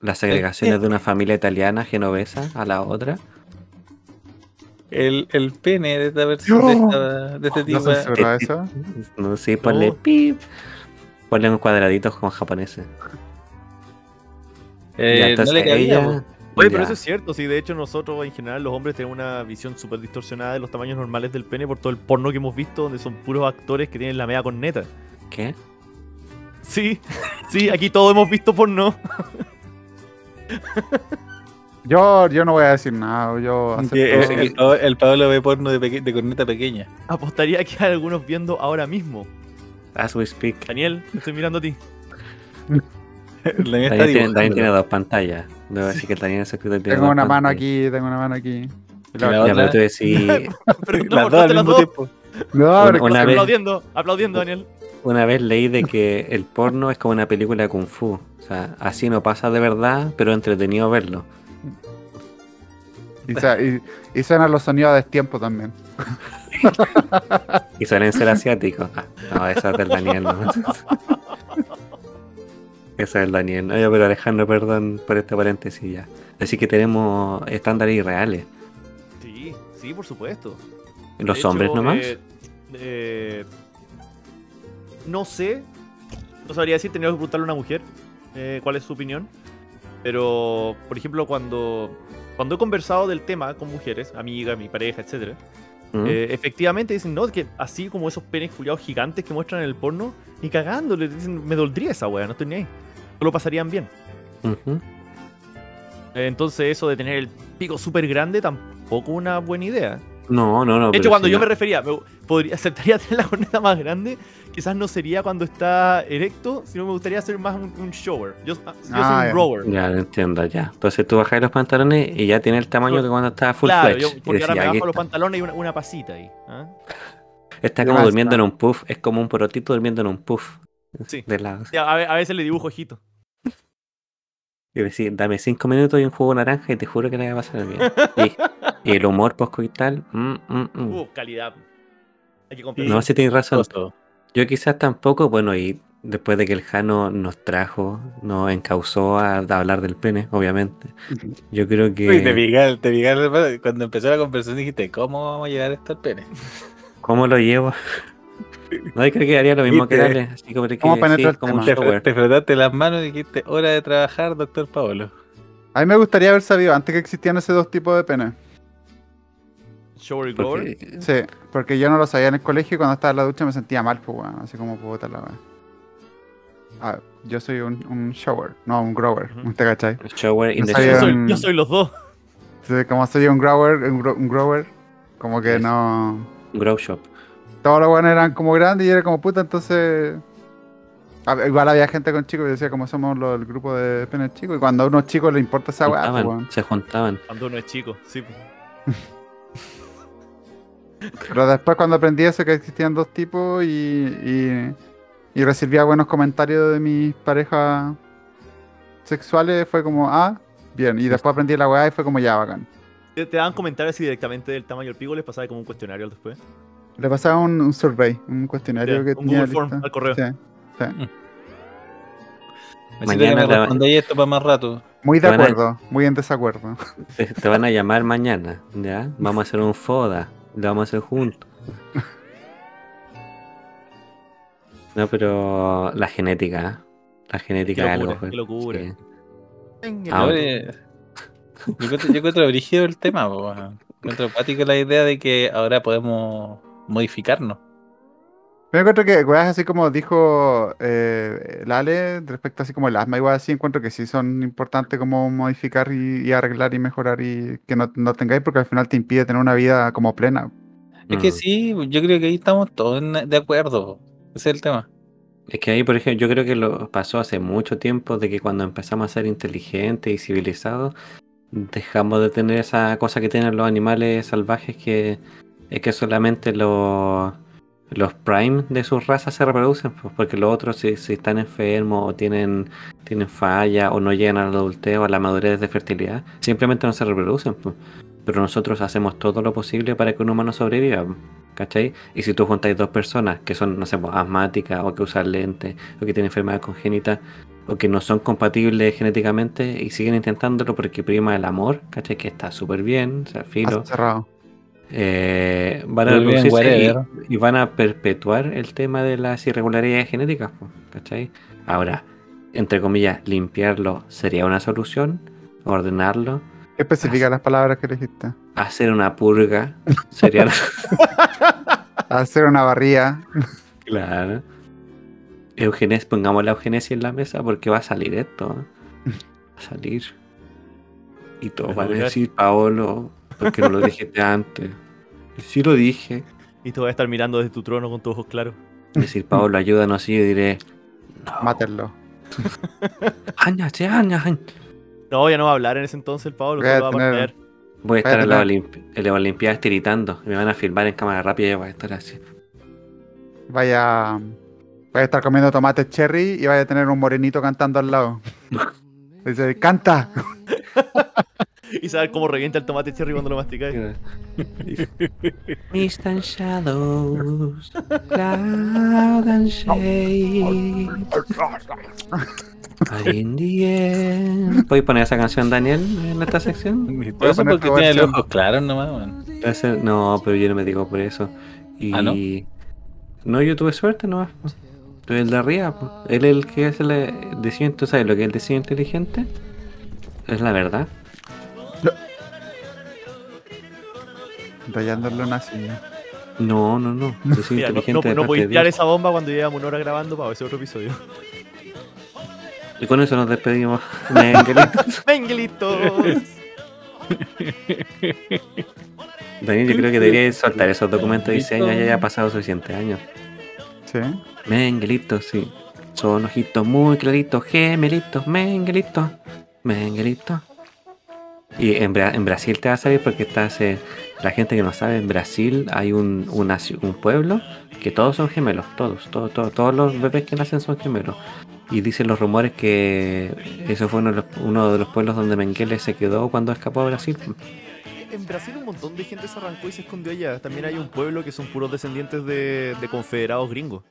Las segregaciones de una familia italiana genovesa a la otra. El, el pene de esta persona, de, esta- de este tipo. ¿No censuró eso? No sé, ponle No. pip. Ponle un cuadraditos como japoneses. eh, no le cabía, ella-. Oye, pero eso es cierto, sí, de hecho nosotros en general los hombres tenemos una visión súper distorsionada de los tamaños normales del pene por todo el porno que hemos visto, donde son puros actores que tienen la media corneta. ¿Qué? Sí, [laughs] sí, aquí todos hemos visto porno. [laughs] Yo, yo no voy a decir nada. Yo acepto- el, el Pablo- el Pablo ve porno de, peque- de corneta pequeña. Apostaría que hay algunos viendo ahora mismo. As we speak. Daniel, estoy mirando a ti. [laughs] Daniel tiene, dibujando. Daniel tiene dos pantallas. Debo decir que Daniel es escritor tiene Tengo dos una mano aquí, tengo una mano aquí. La- la Ya, otra- pero [laughs] las dos al suerte las mismo dos. tiempo. No, Una- pero una vez- Aplaudiendo, aplaudiendo, Daniel. una vez leí de que el porno es como una película de kung fu. O sea, así no pasa de verdad, pero entretenido verlo. Y, y- y suenan los sonidos a destiempo también. [laughs] Y suelen ser asiáticos. Ah, no, eso es del Daniel. ¿no? Eso es el Daniel. Oye, pero Alejandro, perdón por este paréntesis ya. Así que tenemos estándares irreales. Sí, sí, por supuesto. Los De hecho, hombres nomás. eh, eh, no sé, no sabría decir, tenía que preguntarle a una mujer eh, cuál es su opinión. Pero, por ejemplo, cuando, cuando he conversado del tema con mujeres, amigas, mi pareja, etcétera, ¿Mm? eh, efectivamente dicen, no, que así como esos penes culiados gigantes que muestran en el porno, ni cagándole, dicen, me doldría esa wea, no estoy ni ahí. Solo pasarían bien. Entonces eso de tener el pico súper grande tampoco una buena idea. No, no, no. De hecho, cuando si yo no- me refería, me podría, [laughs] aceptaría tener la corneta más grande, quizás no sería cuando está erecto, sino me gustaría ser más un, un shower. Yo, yo soy Ah, un ya. grower. Ya, lo entiendo, ya. Entonces tú bajas los pantalones y ya tiene el tamaño que cuando estaba full Claro, fledged. yo, porque ahora me bajo los está. pantalones y una, una pasita ahí. ¿ah? Está como durmiendo en ah. un puff. Es como un porotito durmiendo en un puff. Sí. De lado. Sí, a, ve- a veces le dibujo ojito. Y decir, dame cinco minutos y un jugo naranja y te juro que le va a pasar bien. y, y [laughs] el humor post-coital. mm, mm, mm. Uh, calidad. Hay que comprar. No, si tienes razón. Oso. Yo quizás tampoco, bueno, y después de que el Jano nos trajo, nos encausó a, a hablar del pene, obviamente. Yo creo que... Uy, te pica, te pica el- cuando empezó la conversación dijiste, ¿cómo vamos a llevar esto al pene? ¿Cómo lo llevo? [laughs] No, yo creo que haría lo mismo que. Dale. Así como que ¿Cómo sí, penetra el como un tema? Te, shower. te frotaste las manos y dijiste, hora de trabajar, doctor Paolo. A mí me gustaría haber sabido antes que existían esos dos tipos de penes. Shower y Sí, porque yo no lo sabía en el colegio y cuando estaba en la ducha me sentía mal, pues, weón. Así como puta la weá. Ah, yo soy un, un shower, no un grower, Ujú. ¿te cachai? Shower in the Yo shower. soy, yo soy los dos. Sí, como soy un grower, un, gro- un grower, como que Yes. no. Grow shop. Todos los buenos eran como grandes y era como puta, entonces. a igual había gente con chicos y decía como somos los, el grupo de penes chicos. Y cuando a unos chicos les importa esa weá, pues, se juntaban. Cuando uno es chico, sí. pues. Pero después cuando aprendí eso que existían dos tipos y, y, y recibía buenos comentarios de mis parejas sexuales, fue como, ah, bien. Y después aprendí la weá y fue como ya bacán. ¿Te, te daban comentarios así directamente del tamaño del pico? ¿Les pasaba como un cuestionario después? Le pasaba un, un survey, un cuestionario que un tenía Google Form al correo. Sí. Necesito Mañana que me respondáis esto para más rato. Muy de a- acuerdo, muy en desacuerdo. [laughs] Te, te van a llamar mañana, ¿ya? Vamos a hacer un FODA. Lo vamos a hacer juntos. [laughs] No, pero la genética. ¿eh? La genética Qué es algo. locura, qué locura. sí. Venga, Ah, Yo, encuentro, yo encuentro brígido el tema, encuentro apático la idea de que ahora podemos modificarnos. Me encuentro que weas así como dijo eh, Lale respecto así como el asma, igual así encuentro que sí son importantes como modificar y, y arreglar y mejorar y que no, no tengáis porque al final te impide tener una vida como plena. Es que Mm. sí, yo creo que ahí estamos todos de acuerdo. Ese es el tema. Es que ahí, por ejemplo, yo creo que lo pasó hace mucho tiempo de que cuando empezamos a ser inteligentes y civilizados, dejamos de tener esa cosa que tienen los animales salvajes que es que solamente los, los prime de sus razas se reproducen, pues, porque los otros si, si están enfermos o tienen, tienen falla o no llegan al adulteo, a la madurez de fertilidad, simplemente no se reproducen. pues. Pero nosotros hacemos todo lo posible para que un humano sobreviva. pues, ¿Cachai? Y si tú juntáis dos personas que son, no sé, pues, asmáticas o que usan lentes o que tienen enfermedades congénitas o que no son compatibles genéticamente y siguen intentándolo porque prima el amor, ¿cachai? Que está súper bien, o sea, filo. Más cerrado. Eh, van a bien, y- van a perpetuar el tema de las irregularidades genéticas, ¿cachai? Ahora, entre comillas, limpiarlo sería una solución, ordenarlo, ¿Qué especifica las palabras que elegiste? hacer una purga sería [laughs] Hacer una barría. Claro. Eugenes, pongamos la eugenesia en la mesa porque va a salir esto. Va a salir. Y todos van a decir, Paolo, ¿por qué no lo dijiste antes? Sí lo dije. Y te voy a estar mirando desde tu trono con tus ojos claros. Decir, Paolo, [laughs] ayúdanos. Y yo diré, no. Mátenlo. [laughs] No, ya no va a hablar en ese entonces el Pablo, Voy a solo va a tener-. Voy a estar en la, en la Olimpiadas tiritando. Y me van a filmar en cámara rápida y yo voy a estar así. Vaya, vaya a estar comiendo tomates cherry y vaya a tener un morenito cantando al lado. [laughs] Dice, canta. Y saber cómo revienta el tomate cherry cuando lo masticáis. [laughs] Mist and shadows, cloud and shade. In the end. ¿Puedes poner esa canción, Daniel, en esta sección? Eso porque tiene los ojos claros nomás, No, pero yo no me digo por eso. Y... ¿Ah, no? No, yo tuve suerte nomás. Tuve el de arriba. po. Él es el que es el eh, diseño. ¿Tú sabes lo que es el diseño inteligente? Es la verdad. Rayándole una silla. No, no, no. [laughs] Mira, no, inteligente no, no parte podéis de tirar esa bomba cuando llevamos una hora grabando para ese otro episodio. Y con eso nos despedimos. [laughs] Menguelitos. ¡Menguelitos! [laughs] Daniel, yo creo que debería soltar esos documentos de diseño, ya haya pasado suficientes años. Sí. Menguelitos, sí. Son ojitos muy claritos, gemelitos, menguelitos, menguelitos. Y en, Bra- en Brasil te va a salir porque estás, eh, la gente que no sabe, en Brasil hay un, pueblo que todos son gemelos, todos, todos, todos, todos los bebés que nacen son gemelos. Y dicen los rumores que eso fue uno de los, uno de los pueblos donde Mengele se quedó cuando escapó a Brasil. En Brasil un montón de gente se arrancó y se escondió allá. También hay un pueblo que son puros descendientes de, de confederados gringos.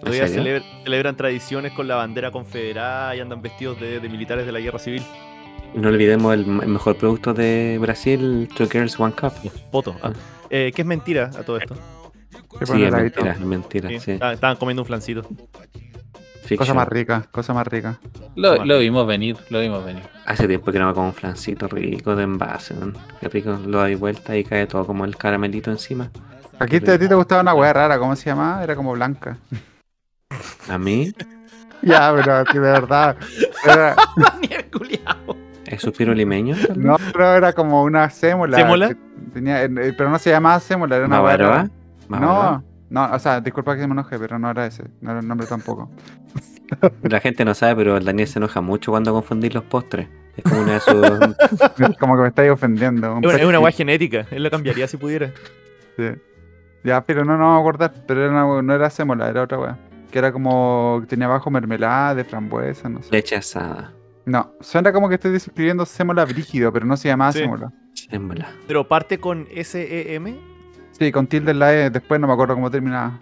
Todavía celebran tradiciones con la bandera confederada y andan vestidos de, de militares de la guerra civil. Y no olvidemos el, mejor producto de Brasil, Two Girls One Cup. Poto. ah. Eh, que es mentira a todo esto. Sí, es mentira, es mentira. Sí, Sí. estaban- Estaban comiendo un flancito. Cosa más rica, cosa más rica. Lo, lo vimos venir, lo vimos venir. Hace tiempo que no me como un flancito rico de envase. man. Qué rico, lo doy vuelta y cae todo como el caramelito encima. Aquí te, a ti te gustaba una weá rara, ¿cómo se llamaba? Era como blanca. A mí, [laughs] ya, pero que de verdad. [laughs] Era-. Es suspiro limeño. [laughs] no, pero era como una sémola. ¿Sémola? Tenía, eh, pero no se llamaba sémola, era una ¿Más weá barba? No, no, o sea, disculpa que me enoje, pero no era ese. No era el nombre tampoco. [laughs] La gente no sabe, pero el Daniel se enoja mucho cuando confundís los postres. Es como una de sus. [laughs] como que me estáis ofendiendo. un Es una, es una pet weá genética. Él lo cambiaría si pudiera. Sí. Ya, pero no, no me acordar. Pero era una- no era sémola, era otra weá. Que era como. que tenía abajo mermelada de frambuesa, no sé. leche asada. No, suena como que estoy describiendo sémola brígido, pero no se llamaba Sí. sémola. Sémola. Pero parte con S-E-M. Sí, con tilde en la E, después no me acuerdo cómo terminaba.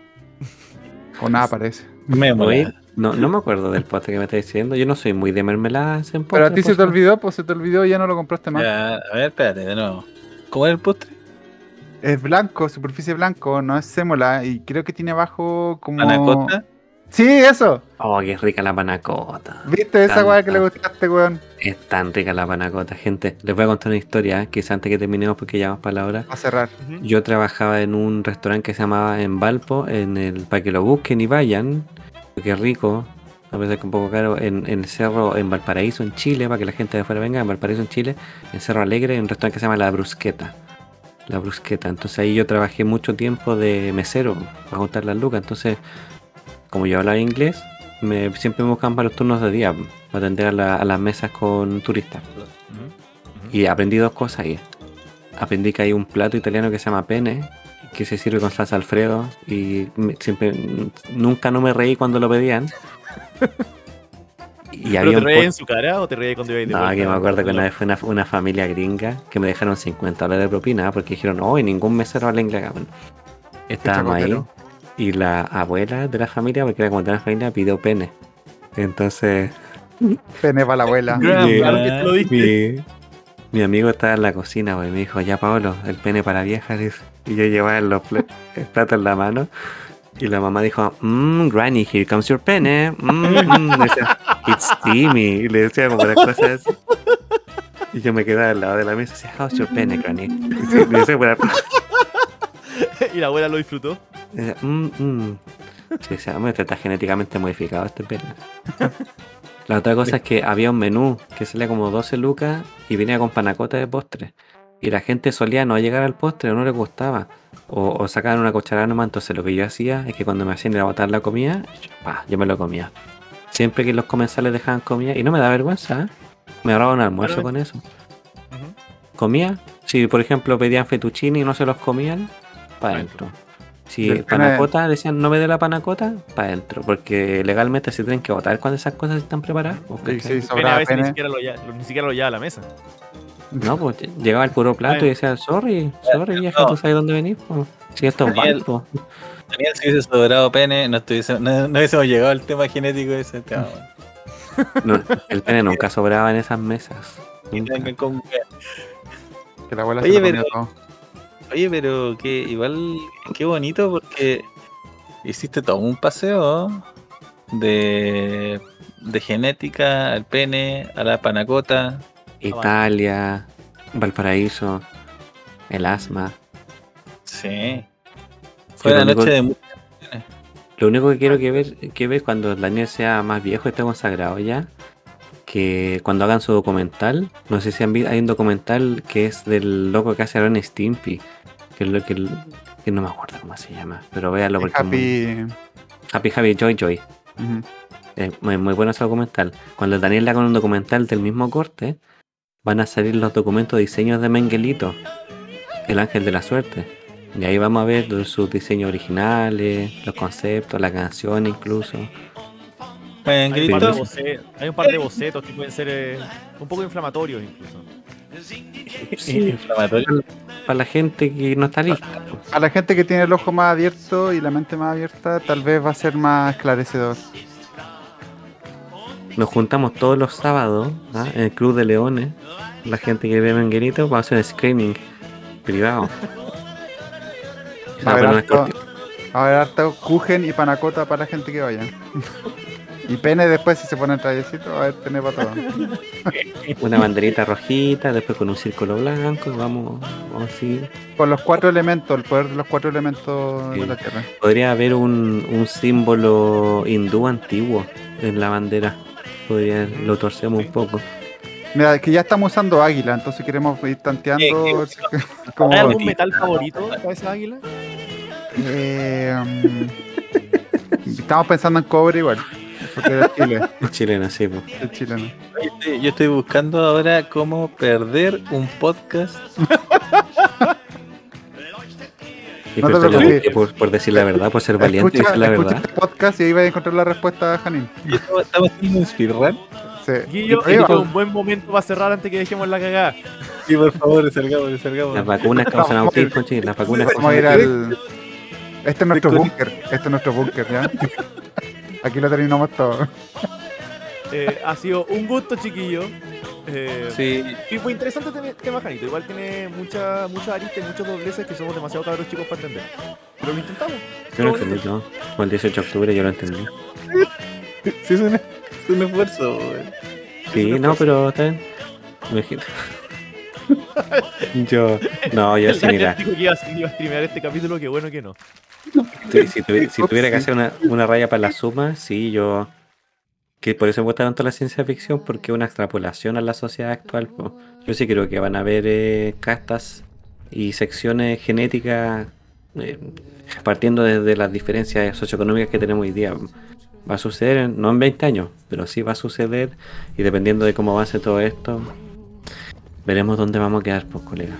Con A [laughs] parece. Me Oye, mola. no, no me acuerdo del postre que me estáis diciendo. Yo no soy muy de mermeladas en Pero a postre, ti se te olvidó, pues se te olvidó y ya no lo compraste más. Ya, a ver, espérate, de nuevo. ¿Cómo era el postre? Es blanco, superficie blanco, no es sémola y creo que tiene abajo como... ¿Anacota? Sí, eso. Oh, qué rica la panacota. ¿Viste esa weá que le gustaste, weón? Es tan rica la panacota, gente. Les voy a contar una historia, quizás antes que terminemos porque ya vamos para la hora. A cerrar. Yo trabajaba en un restaurante que se llamaba En Valpo, en el, para que lo busquen y vayan, es rico, a pesar que un poco caro, en, en el cerro, en Valparaíso, en Chile, para que la gente de afuera venga, en Valparaíso, en Chile, en Cerro Alegre, en un restaurante que se llama La Brusqueta. La Brusqueta. Entonces ahí yo trabajé mucho tiempo de mesero, para juntar las lucas. Entonces, como yo hablaba inglés, me, siempre me buscaban para los turnos de día, para atender a, la- a las mesas con turistas. Y aprendí dos cosas ahí. Aprendí que hay un plato italiano que se llama pene, que se sirve con salsa alfredo y me- siempre nunca no me reí cuando lo pedían. [laughs] Y ¿Pero había te reí en su cara o te reí cuando iba de No, vuelta? que me acuerdo que una vez fue una, una familia gringa que me dejaron 50 dólares de propina porque dijeron, oh, y ningún mesero habla inglés. acá". Bueno, estábamos ahí. Y la abuela de la familia, porque era como de la familia, pidió pene. Entonces, Pene para la abuela. Mi- mi, mi amigo estaba en la cocina, güey, me dijo, ya Paolo, el pene para viejas. dice. Y yo llevaba los pla- el plato en la mano. Y la mamá dijo, mmm, Granny, here comes your pene. Mm, mm". Le decía, It's steamy. Y le decía como las cosas así. Y yo me quedaba al lado de la mesa y decía, how's your pene, Granny? Y decía, "Bueno, [laughs] y la abuela lo disfrutó. "Mm, mm". Sí, decía, hombre, este está genéticamente modificado este pene. [laughs] La otra cosa es que había un menú que salía como 12 lucas y venía con panacota de postre. Y la gente solía no llegar al postre o no le gustaba. O, o sacaban una cucharada nomás. Entonces lo que yo hacía es que cuando me hacían ir a botar la comida, yo, pa, yo me lo comía. Siempre que los comensales dejaban comida, y no me da vergüenza, ¿eh? me ahorraba un almuerzo con eso. Comía, si por ejemplo pedían fettuccini y no se los comían, para Pa' adentro. Si panacota decían no me dé la panacota, para adentro. Porque legalmente se tienen que votar cuando esas cosas están preparadas. ¿o Sí, sí, a veces ni siquiera, lo lla- lo- ni siquiera lo lleva a la mesa. No, pues llegaba el puro plato y decía, sorry, sorry vieja, no. tú sabes dónde venís. po? Si esto es Daniel. Valpo. Daniel, si hubiese sobrado pene, no, estuviese, no, no hubiésemos llegado al tema genético de ese tema. No, el pene nunca sobraba en esas mesas. Nunca. Que la abuela Oye, se lo pero- comió todo. Oye, pero que igual, qué bonito porque hiciste todo un paseo de, de genética al pene, a la panacota. Italia, Valparaíso, el asma. Sí. Fue la noche de Lo único que quiero que ver, que ver cuando Daniel sea más viejo esté consagrado ya, que cuando hagan su documental, no sé si han visto, hay un documental que es del loco que hace a Ren Stimpy, que es lo que, que no me acuerdo cómo se llama, pero véanlo porque es muy- Happy. Happy Happy Joy Joy. Es muy, muy bueno ese documental. Cuando Daniel haga un documental del mismo corte, van a salir los documentos de diseños de Menguelito, el ángel de la suerte. Y ahí vamos a ver sus diseños originales, los conceptos, la canción incluso. Bueno, Hay un, par de Angelito, bocetos, hay un par de bocetos que pueden ser eh, un poco inflamatorios incluso. Inflamatorio. Para la gente que no está lista. A la gente que tiene el ojo más abierto y la mente más abierta, tal vez va a ser más esclarecedor. Nos juntamos todos los sábados ¿ah? en el Club de Leones. La gente que ve Menguelito va a hacer un screening privado. Va a haber poner harto, unas va a haber harto kuchen y panacota para la gente que vaya. Y pene después, si se pone el trayecito, va a haber pene para todo. Una banderita rojita, después con un círculo blanco, vamos, vamos así. Con los cuatro elementos, el poder de los cuatro elementos Sí. de la tierra. Podría haber un, un símbolo hindú antiguo en la bandera. Podría, lo torcemos un poco. Mira, que ya estamos usando águila, entonces queremos ir tanteando. como, ¿Hay algún metal favorito para esa águila? eh, mm, estamos pensando en cobre igual. Porque Chile, Chilena, sí. pues. es chileno. Yo estoy- Yo estoy buscando ahora cómo perder un podcast. Y No te preocupes. por, por decir la verdad, por ser valiente y Escucha, decir la escucha verdad. este podcast y ahí vas a encontrar la respuesta, Janín. Estamos estamos haciendo un speedrun. Sí. Guillo, Ahí este va. es un buen momento para cerrar antes que dejemos la cagada. Sí, por favor, salgamos, salgamos. Las vacunas causan autismo, chicos. Las vacunas Vamos a ir causan al. Este es nuestro búnker. Este es nuestro búnker, ¿ya? [laughs] Aquí lo terminamos todo. Eh, ha sido un gusto, chiquillo. Eh, Sí, Y fue interesante el tema, Janito. Igual tiene mucha, mucha arista y muchos dobleces que somos demasiado cabros chicos para entender. Pero lo intentamos. Yo lo entendí todo. Fue el 18 de octubre, yo lo entendí. sí es, un, es un esfuerzo. güey. Sí, no, pero está bien. Imagino. Yo, no, yo sí, mira. Dijo que iba, a- iba a streamear este capítulo, qué bueno que no. Si, si tuvi- si tuviera que hacer una, una raya para la suma, sí, yo. Que por eso me gusta tanto la ciencia ficción, porque es una extrapolación a la sociedad actual. Yo sí creo que van a haber eh, castas y secciones genéticas eh, partiendo desde las diferencias socioeconómicas que tenemos hoy día. Va a suceder, no en 20 años, pero sí va a suceder. Y dependiendo de cómo avance todo esto, veremos dónde vamos a quedar, pues, colega.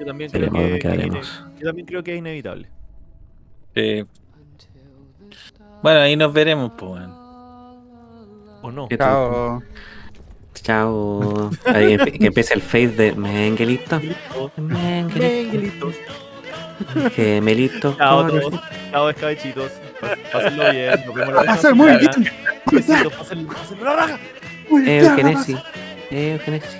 Yo también creo Veremos dónde que, quedaremos. yo también creo que es inevitable. Bueno, ahí nos veremos, pues. ¿O no? Chao. Chao. Ahí empe- que empiece el face de Mengelito. Mengelito. Gemelito. Chao todos. Chao, escabechitos. Pásenlo bien. Nos vemos la Va a ser muy bien. Pásenlo, pásenlo la raja. Muy bien. Eugenesi. Eugenesi.